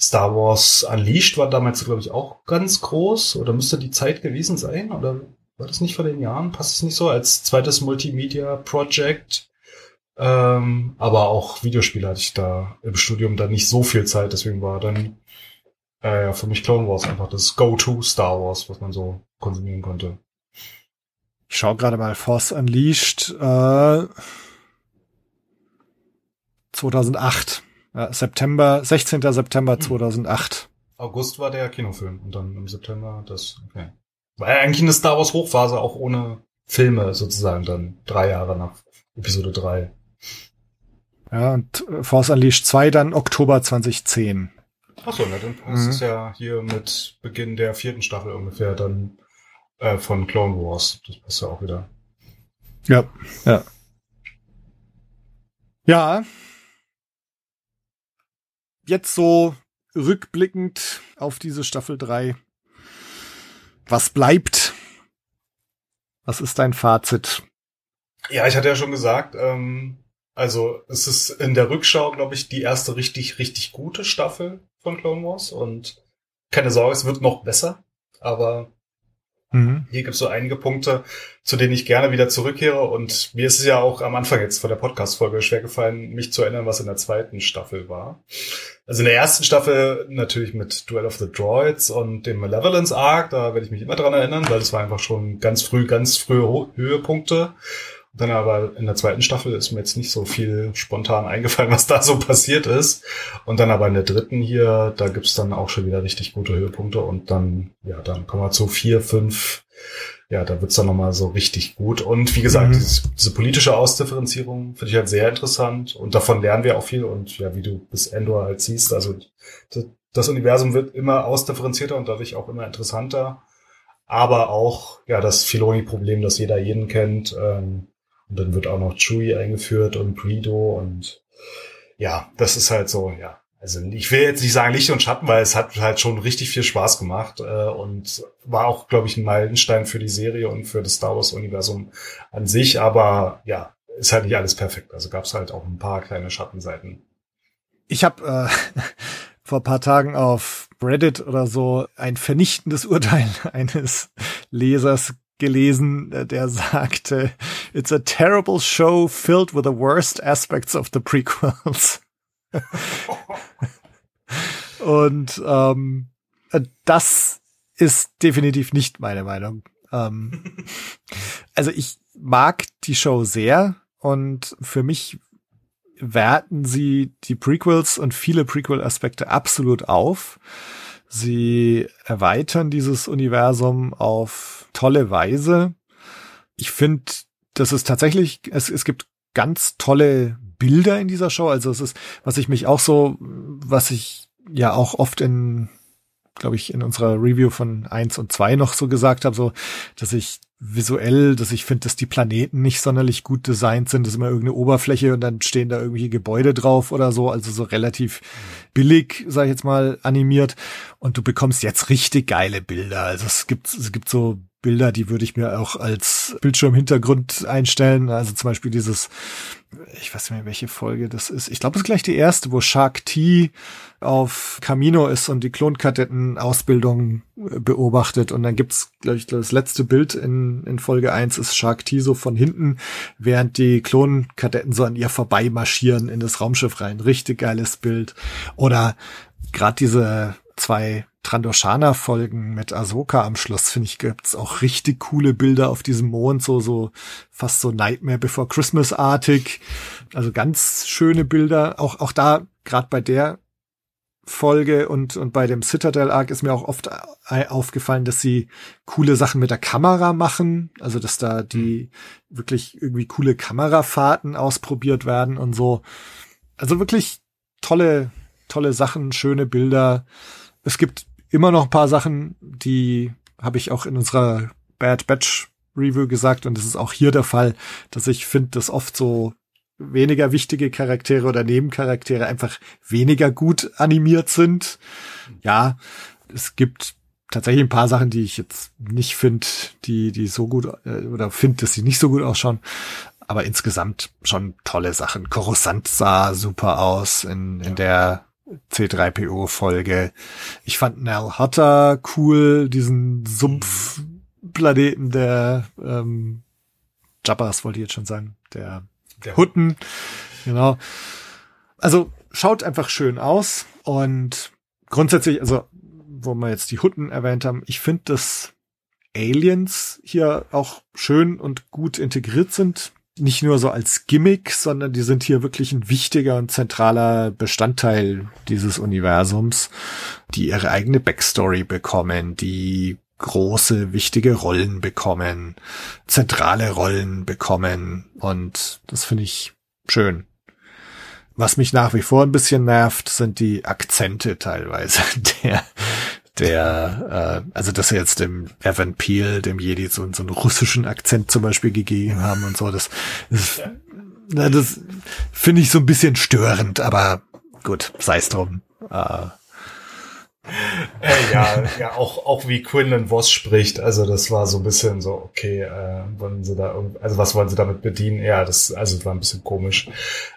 Star Wars Unleashed war damals, glaube ich, auch ganz groß. Oder müsste die Zeit gewesen sein? Oder war das nicht vor den Jahren? Passt es nicht so? Als zweites Multimedia-Project. Ähm, aber auch Videospiele hatte ich da im Studium dann nicht so viel Zeit. Deswegen war dann äh, für mich Clone Wars einfach das Go-To Star Wars, was man so konsumieren konnte. Ich schaue gerade mal Force Unleashed äh, 2008. Ja, September, 16. September 2008. August war der Kinofilm und dann im September das, okay. War ja eigentlich eine Star Wars Hochphase, auch ohne Filme sozusagen dann drei Jahre nach Episode 3. Ja, und Force Unleashed 2 dann Oktober 2010. Achso, na, dann passt mhm. es ja hier mit Beginn der vierten Staffel ungefähr dann äh, von Clone Wars. Das passt ja auch wieder. Ja, ja. Ja. Jetzt so rückblickend auf diese Staffel 3. Was bleibt? Was ist dein Fazit? Ja, ich hatte ja schon gesagt, ähm, also es ist in der Rückschau, glaube ich, die erste richtig, richtig gute Staffel von Clone Wars und keine Sorge, es wird noch besser, aber Mhm. Hier gibt es so einige Punkte, zu denen ich gerne wieder zurückkehre. Und mir ist es ja auch am Anfang jetzt von der Podcast-Folge schwer gefallen, mich zu erinnern, was in der zweiten Staffel war. Also in der ersten Staffel natürlich mit Duel of the Droids und dem Malevolence Arc, da werde ich mich immer dran erinnern, weil das war einfach schon ganz früh, ganz frühe Höhepunkte. Dann aber in der zweiten Staffel ist mir jetzt nicht so viel spontan eingefallen, was da so passiert ist. Und dann aber in der dritten hier, da gibt's dann auch schon wieder richtig gute Höhepunkte. Und dann, ja, dann kommen wir zu vier, fünf. Ja, da wird's dann nochmal so richtig gut. Und wie gesagt, mhm. dieses, diese politische Ausdifferenzierung finde ich halt sehr interessant. Und davon lernen wir auch viel. Und ja, wie du bis Endor halt siehst, also das Universum wird immer ausdifferenzierter und dadurch auch immer interessanter. Aber auch, ja, das Filoni-Problem, das jeder jeden kennt, ähm, und dann wird auch noch Chewie eingeführt und Greedo und ja, das ist halt so, ja. Also ich will jetzt nicht sagen Licht und Schatten, weil es hat halt schon richtig viel Spaß gemacht äh, und war auch, glaube ich, ein Meilenstein für die Serie und für das Star Wars-Universum an sich. Aber ja, ist halt nicht alles perfekt. Also gab es halt auch ein paar kleine Schattenseiten. Ich habe äh, vor paar Tagen auf Reddit oder so ein vernichtendes Urteil eines Lesers gelesen, äh, der sagte, it's a terrible show filled with the worst aspects of the prequels. Und ähm, das ist definitiv nicht meine Meinung. Ähm, also ich mag die Show sehr und für mich werten sie die Prequels und viele Prequel-Aspekte absolut auf. Sie erweitern dieses Universum auf tolle Weise. Ich finde, das ist tatsächlich, es, es gibt ganz tolle Bilder in dieser Show. Also es ist, was ich mich auch so, was ich ja auch oft in, glaube ich, in unserer Review von eins und zwei noch so gesagt habe, so, dass ich visuell, dass ich finde, dass die Planeten nicht sonderlich gut designt sind. Das ist immer irgendeine Oberfläche und dann stehen da irgendwie Gebäude drauf oder so. Also so relativ billig, sag ich jetzt mal, animiert. Und du bekommst jetzt richtig geile Bilder. Also es gibt, es gibt so Bilder, die würde ich mir auch als Bildschirmhintergrund einstellen. Also zum Beispiel dieses, ich weiß nicht mehr, welche Folge das ist. Ich glaube, es ist gleich die erste, wo Shark T auf Camino ist und die Klonkadetten-Ausbildung äh, beobachtet. Und dann gibt's, glaube ich, das letzte Bild in, in Folge eins ist Shark T so von hinten, während die Klonkadetten so an ihr vorbei marschieren in das Raumschiff rein. Richtig geiles Bild. Oder gerade diese zwei Trandoshana-Folgen mit Ahsoka am Schluss, finde ich, gibt's auch richtig coole Bilder auf diesem Mond, so, so fast so Nightmare Before Christmas-artig. Also ganz schöne Bilder. Auch, auch da, gerade bei der Folge und, und bei dem Citadel Arc ist mir auch oft aufgefallen, dass sie coole Sachen mit der Kamera machen. Also, dass da die mhm. wirklich irgendwie coole Kamerafahrten ausprobiert werden und so. Also wirklich tolle, tolle Sachen, schöne Bilder. Es gibt immer noch ein paar Sachen, die habe ich auch in unserer Bad Batch Review gesagt und es ist auch hier der Fall, dass ich finde, dass oft so weniger wichtige Charaktere oder Nebencharaktere einfach weniger gut animiert sind. Ja, es gibt tatsächlich ein paar Sachen, die ich jetzt nicht finde, die die so gut äh, oder finde, dass sie nicht so gut ausschauen. Aber insgesamt schon tolle Sachen. Coruscant sah super aus in, in der C3PO-Folge. Ich fand Nell Hutter cool, diesen Sumpfplaneten der ähm, Jabbas, wollte ich jetzt schon sagen, der, der Hutten. Genau. Also schaut einfach schön aus und grundsätzlich, also wo wir jetzt die Hutten erwähnt haben, ich finde, dass Aliens hier auch schön und gut integriert sind nicht nur so als Gimmick, sondern die sind hier wirklich ein wichtiger und zentraler Bestandteil dieses Universums, die ihre eigene Backstory bekommen, die große, wichtige Rollen bekommen, zentrale Rollen bekommen und das finde ich schön. Was mich nach wie vor ein bisschen nervt, sind die Akzente teilweise der der, äh, also dass sie jetzt dem Evan Peel, dem Jedi, so, so einen russischen Akzent zum Beispiel gegeben haben und so, das, das, das finde ich so ein bisschen störend, aber gut, sei es drum. Äh, äh, ja, ja, auch, auch wie Quinlan Voss spricht, also das war so ein bisschen so, okay, äh, wollen sie da also was wollen sie damit bedienen? Ja, das, also war ein bisschen komisch.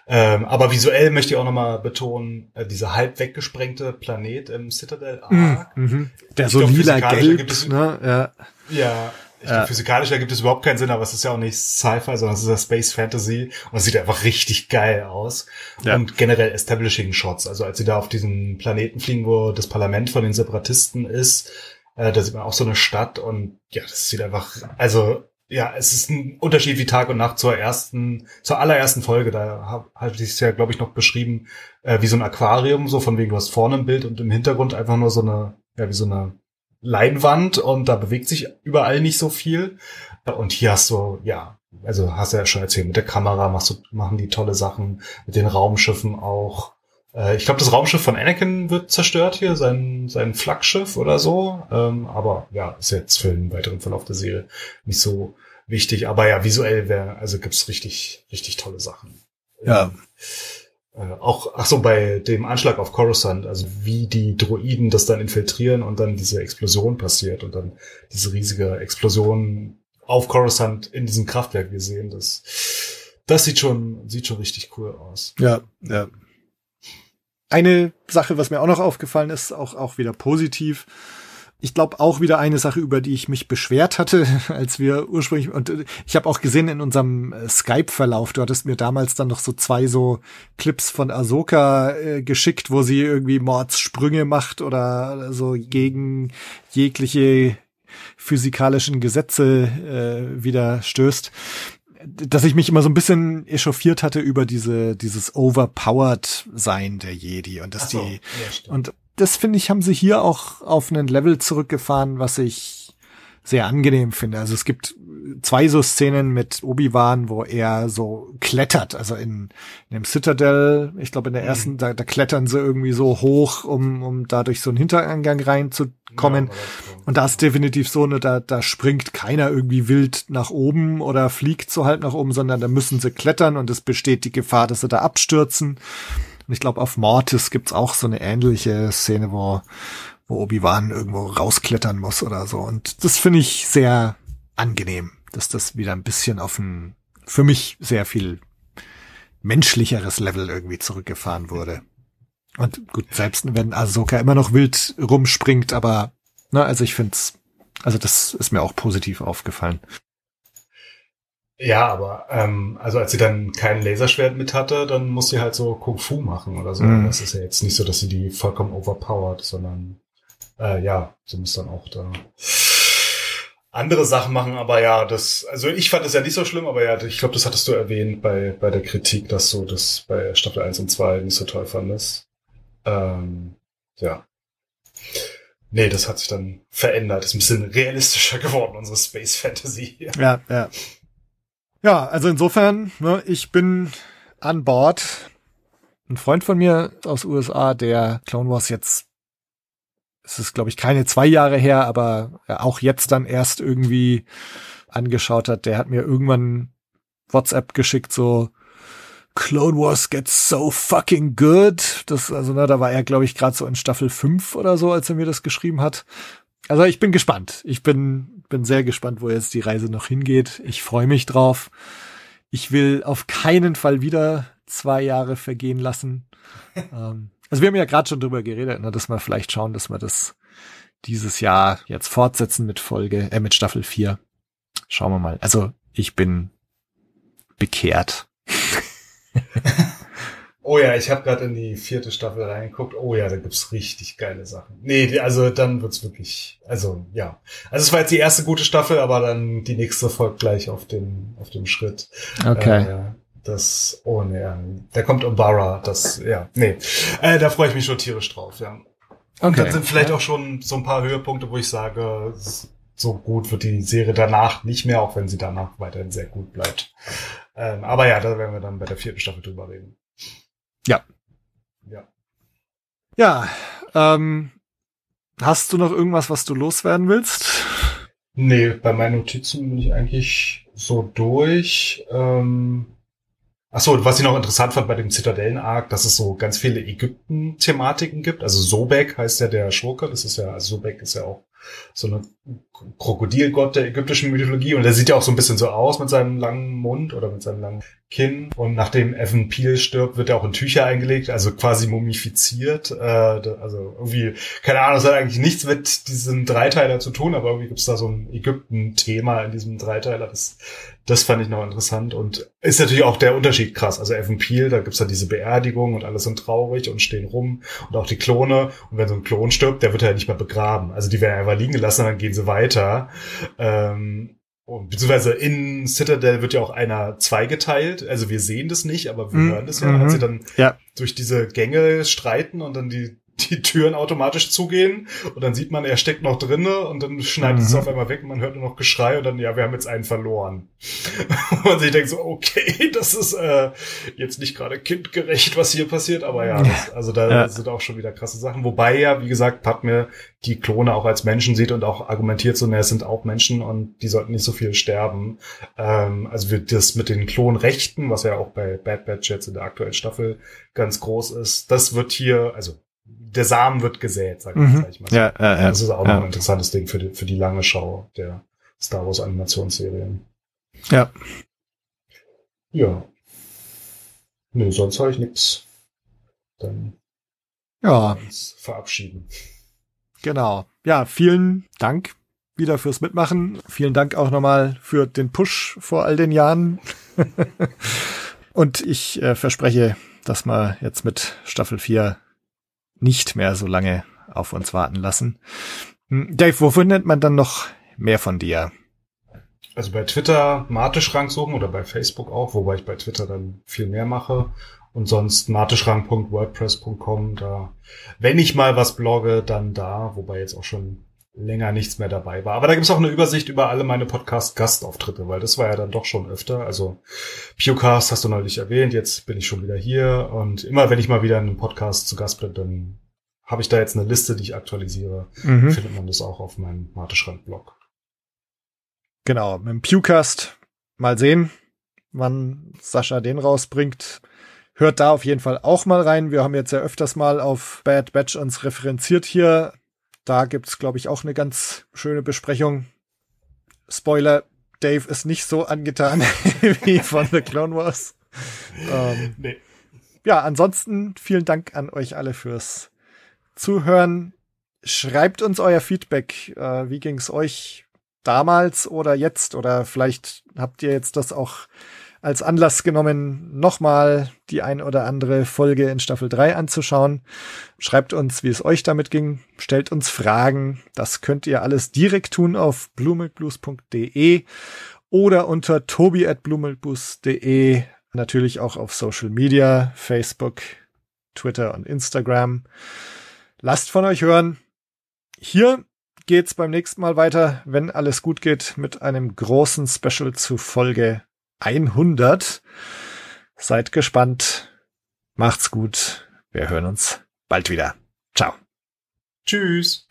Ähm, aber visuell möchte ich auch nochmal betonen, äh, dieser halb weggesprengte Planet im Citadel Arc. Mm, mhm. Der so lila gelb, ne? Ja. Ja, ich glaub, physikalisch ergibt es überhaupt keinen Sinn, aber es ist ja auch nicht Sci-Fi, sondern es ist ja Space Fantasy und es sieht einfach richtig geil aus. Ja. Und generell Establishing Shots, also als sie da auf diesen Planeten fliegen, wo das Parlament von den Separatisten ist, äh, da sieht man auch so eine Stadt und ja, das sieht einfach, also ja, es ist ein Unterschied wie Tag und Nacht zur ersten, zur allerersten Folge. Da habe hab ich es ja, glaube ich, noch beschrieben, äh, wie so ein Aquarium, so von wegen, du hast vorne ein Bild und im Hintergrund einfach nur so eine, ja, wie so eine Leinwand und da bewegt sich überall nicht so viel. Und hier hast du, ja, also hast du ja schon erzählt, mit der Kamera machst du, machen die tolle Sachen, mit den Raumschiffen auch. Äh, ich glaube, das Raumschiff von Anakin wird zerstört hier, sein, sein Flaggschiff oder so. Ähm, aber ja, ist jetzt für den weiteren Verlauf der Serie nicht so wichtig. Aber ja, visuell wäre, also gibt's richtig, richtig tolle Sachen. Ja. Äh, auch, ach so, bei dem Anschlag auf Coruscant, also wie die Droiden das dann infiltrieren und dann diese Explosion passiert und dann diese riesige Explosion auf Coruscant in diesem Kraftwerk wir sehen, das, das sieht schon, sieht schon richtig cool aus. Ja, ja. Eine Sache, was mir auch noch aufgefallen ist, auch, auch wieder positiv. Ich glaube auch wieder eine Sache, über die ich mich beschwert hatte, als wir ursprünglich und äh, ich habe auch gesehen in unserem äh, Skype-Verlauf, du hattest mir damals dann noch so zwei so Clips von Ahsoka äh, geschickt, wo sie irgendwie Mordssprünge macht oder so gegen jegliche physikalischen Gesetze äh, wieder stößt. Dass ich mich immer so ein bisschen echauffiert hatte über diese dieses overpowered sein der Jedi und dass so, die ja, und das finde ich haben sie hier auch auf einen Level zurückgefahren, was ich sehr angenehm finde. Also es gibt zwei so Szenen mit Obi-Wan, wo er so klettert, also in, in dem Citadel, ich glaube in der ersten, da, da klettern sie irgendwie so hoch, um, um da durch so einen Hintereingang reinzukommen. Ja, Und da ist definitiv so, ne, da, da springt keiner irgendwie wild nach oben oder fliegt so halb nach oben, sondern da müssen sie klettern und es besteht die Gefahr, dass sie da abstürzen. Und ich glaube, auf Mortis gibt's auch so eine ähnliche Szene, wo, wo Obi-Wan irgendwo rausklettern muss oder so. Und das finde ich sehr angenehm, dass das wieder ein bisschen auf ein, für mich sehr viel menschlicheres Level irgendwie zurückgefahren wurde. Und gut, selbst wenn Ahsoka immer noch wild rumspringt, aber, na, also ich find's, also das ist mir auch positiv aufgefallen. Ja, aber ähm, also als sie dann kein Laserschwert mit hatte, dann muss sie halt so Kung Fu machen oder so. Mhm. Das ist ja jetzt nicht so, dass sie die vollkommen overpowered, sondern äh, ja, sie muss dann auch da andere Sachen machen. Aber ja, das, also ich fand das ja nicht so schlimm, aber ja, ich glaube, das hattest du erwähnt bei bei der Kritik, dass du das bei Staffel 1 und 2 nicht so toll fandest. Ähm, ja. Nee, das hat sich dann verändert. Ist ein bisschen realistischer geworden, unsere Space Fantasy. hier. Ja, ja. Ja, also insofern, ne, ich bin an Bord. Ein Freund von mir aus USA, der Clone Wars jetzt, es ist glaube ich keine zwei Jahre her, aber auch jetzt dann erst irgendwie angeschaut hat, der hat mir irgendwann WhatsApp geschickt, so Clone Wars gets so fucking good. Das, also, ne, da war er, glaube ich, gerade so in Staffel 5 oder so, als er mir das geschrieben hat. Also ich bin gespannt. Ich bin, bin sehr gespannt, wo jetzt die Reise noch hingeht. Ich freue mich drauf. Ich will auf keinen Fall wieder zwei Jahre vergehen lassen. ähm, also wir haben ja gerade schon drüber geredet, ne, dass wir vielleicht schauen, dass wir das dieses Jahr jetzt fortsetzen mit Folge, äh, mit Staffel 4. Schauen wir mal. Also ich bin bekehrt. Oh ja, ich habe gerade in die vierte Staffel reingeguckt. Oh ja, da gibt's richtig geile Sachen. Nee, also dann wird's wirklich, also ja. Also es war jetzt die erste gute Staffel, aber dann die nächste folgt gleich auf dem auf dem Schritt. Äh, das, oh nee, da kommt Umbara, das, ja, nee. Äh, da freue ich mich schon tierisch drauf, ja. Und dann sind vielleicht auch schon so ein paar Höhepunkte, wo ich sage, so gut wird die Serie danach nicht mehr, auch wenn sie danach weiterhin sehr gut bleibt. Ähm, aber ja, da werden wir dann bei der vierten Staffel drüber reden. Ja. Ja. Ja, ähm, hast du noch irgendwas, was du loswerden willst? Nee, bei meinen Notizen bin ich eigentlich so durch. Ähm, ach so, was ich noch interessant fand bei dem Zitadellen-Arc, dass es so ganz viele Ägypten-Thematiken gibt. Also Sobek heißt ja der Schurke, das ist ja, also Sobek ist ja auch so eine Krokodilgott der ägyptischen Mythologie. Und der sieht ja auch so ein bisschen so aus mit seinem langen Mund oder mit seinem langen Kinn. Und nachdem Evan Peel stirbt, wird er auch in Tücher eingelegt, also quasi mumifiziert, äh, also irgendwie, keine Ahnung, das hat eigentlich nichts mit diesem Dreiteiler zu tun, aber irgendwie gibt's da so ein Ägypten-Thema in diesem Dreiteiler, das, das fand ich noch interessant und ist natürlich auch der Unterschied krass, also Evan Peel, da gibt's dann diese Beerdigung und alle sind traurig und stehen rum und auch die Klone. Und wenn so ein Klon stirbt, der wird ja nicht mehr begraben, also die werden einfach liegen gelassen, dann gehen sie weiter. Ähm, beziehungsweise in Citadel wird ja auch einer zweigeteilt. Also wir sehen das nicht, aber wir mhm. hören das ja, als sie dann ja. durch diese Gänge streiten und dann die die Türen automatisch zugehen und dann sieht man, er steckt noch drinne und dann schneidet mhm. es auf einmal weg und man hört nur noch Geschrei und dann, ja, wir haben jetzt einen verloren. und man sich denkt so, okay, das ist äh, jetzt nicht gerade kindgerecht, was hier passiert, aber ja, das, also da ja. sind auch schon wieder krasse Sachen. Wobei ja, wie gesagt, Padme die Klone auch als Menschen sieht und auch argumentiert so, ne, es sind auch Menschen und die sollten nicht so viel sterben. Ähm, also wird das mit den Klonrechten, was ja auch bei Bad Batch jetzt in der aktuellen Staffel ganz groß ist, das wird hier, also der Samen wird gesät, sag mhm. ich mal. Ja, ja, ja. Das ist auch ja. noch ein interessantes Ding für die, für die lange Schau der Star Wars Animationsserien. Ja. Ja. Nö, sonst habe ich nichts. Dann ja. verabschieden. Genau. Ja, vielen Dank wieder fürs Mitmachen. Vielen Dank auch nochmal für den Push vor all den Jahren. Und ich äh, verspreche, dass wir jetzt mit Staffel 4 nicht mehr so lange auf uns warten lassen. Hm, Dave, wo findet man dann noch mehr von dir? Also bei Twitter Marteschrank suchen oder bei Facebook auch, wobei ich bei Twitter dann viel mehr mache. Und sonst marteschrank.wordpress.com, da, wenn ich mal was blogge, dann da, wobei jetzt auch schon länger nichts mehr dabei war. Aber da gibt's auch eine Übersicht über alle meine Podcast-Gastauftritte, weil das war ja dann doch schon öfter. Also Pewcast hast du neulich erwähnt, jetzt bin ich schon wieder hier und immer wenn ich mal wieder in einem Podcast zu Gast bin, dann habe ich da jetzt eine Liste, die ich aktualisiere. Mhm. Findet man das auch auf meinem Marteschrank-Blog. Genau, mit dem Pewcast mal sehen, wann Sascha den rausbringt. Hört da auf jeden Fall auch mal rein. Wir haben jetzt ja öfters mal auf Bad Batch uns referenziert hier. Da gibt's, glaube ich, auch eine ganz schöne Besprechung. Spoiler, Dave ist nicht so angetan wie von The Clone Wars. Ähm, nee. Ja, ansonsten vielen Dank an euch alle fürs Zuhören. Schreibt uns euer Feedback. Äh, wie ging's euch damals oder jetzt? Oder vielleicht habt ihr jetzt das auch als Anlass genommen, nochmal die ein oder andere Folge in Staffel 3 anzuschauen. Schreibt uns, wie es euch damit ging. Stellt uns Fragen. Das könnt ihr alles direkt tun auf bluemilkblues.de oder unter tobi at bluemilkblues.de. Natürlich auch auf Social Media, Facebook, Twitter und Instagram. Lasst von euch hören. Hier geht's beim nächsten Mal weiter, wenn alles gut geht, mit einem großen Special zu Folge 100. Seid gespannt. Macht's gut. Wir hören uns bald wieder. Ciao. Tschüss.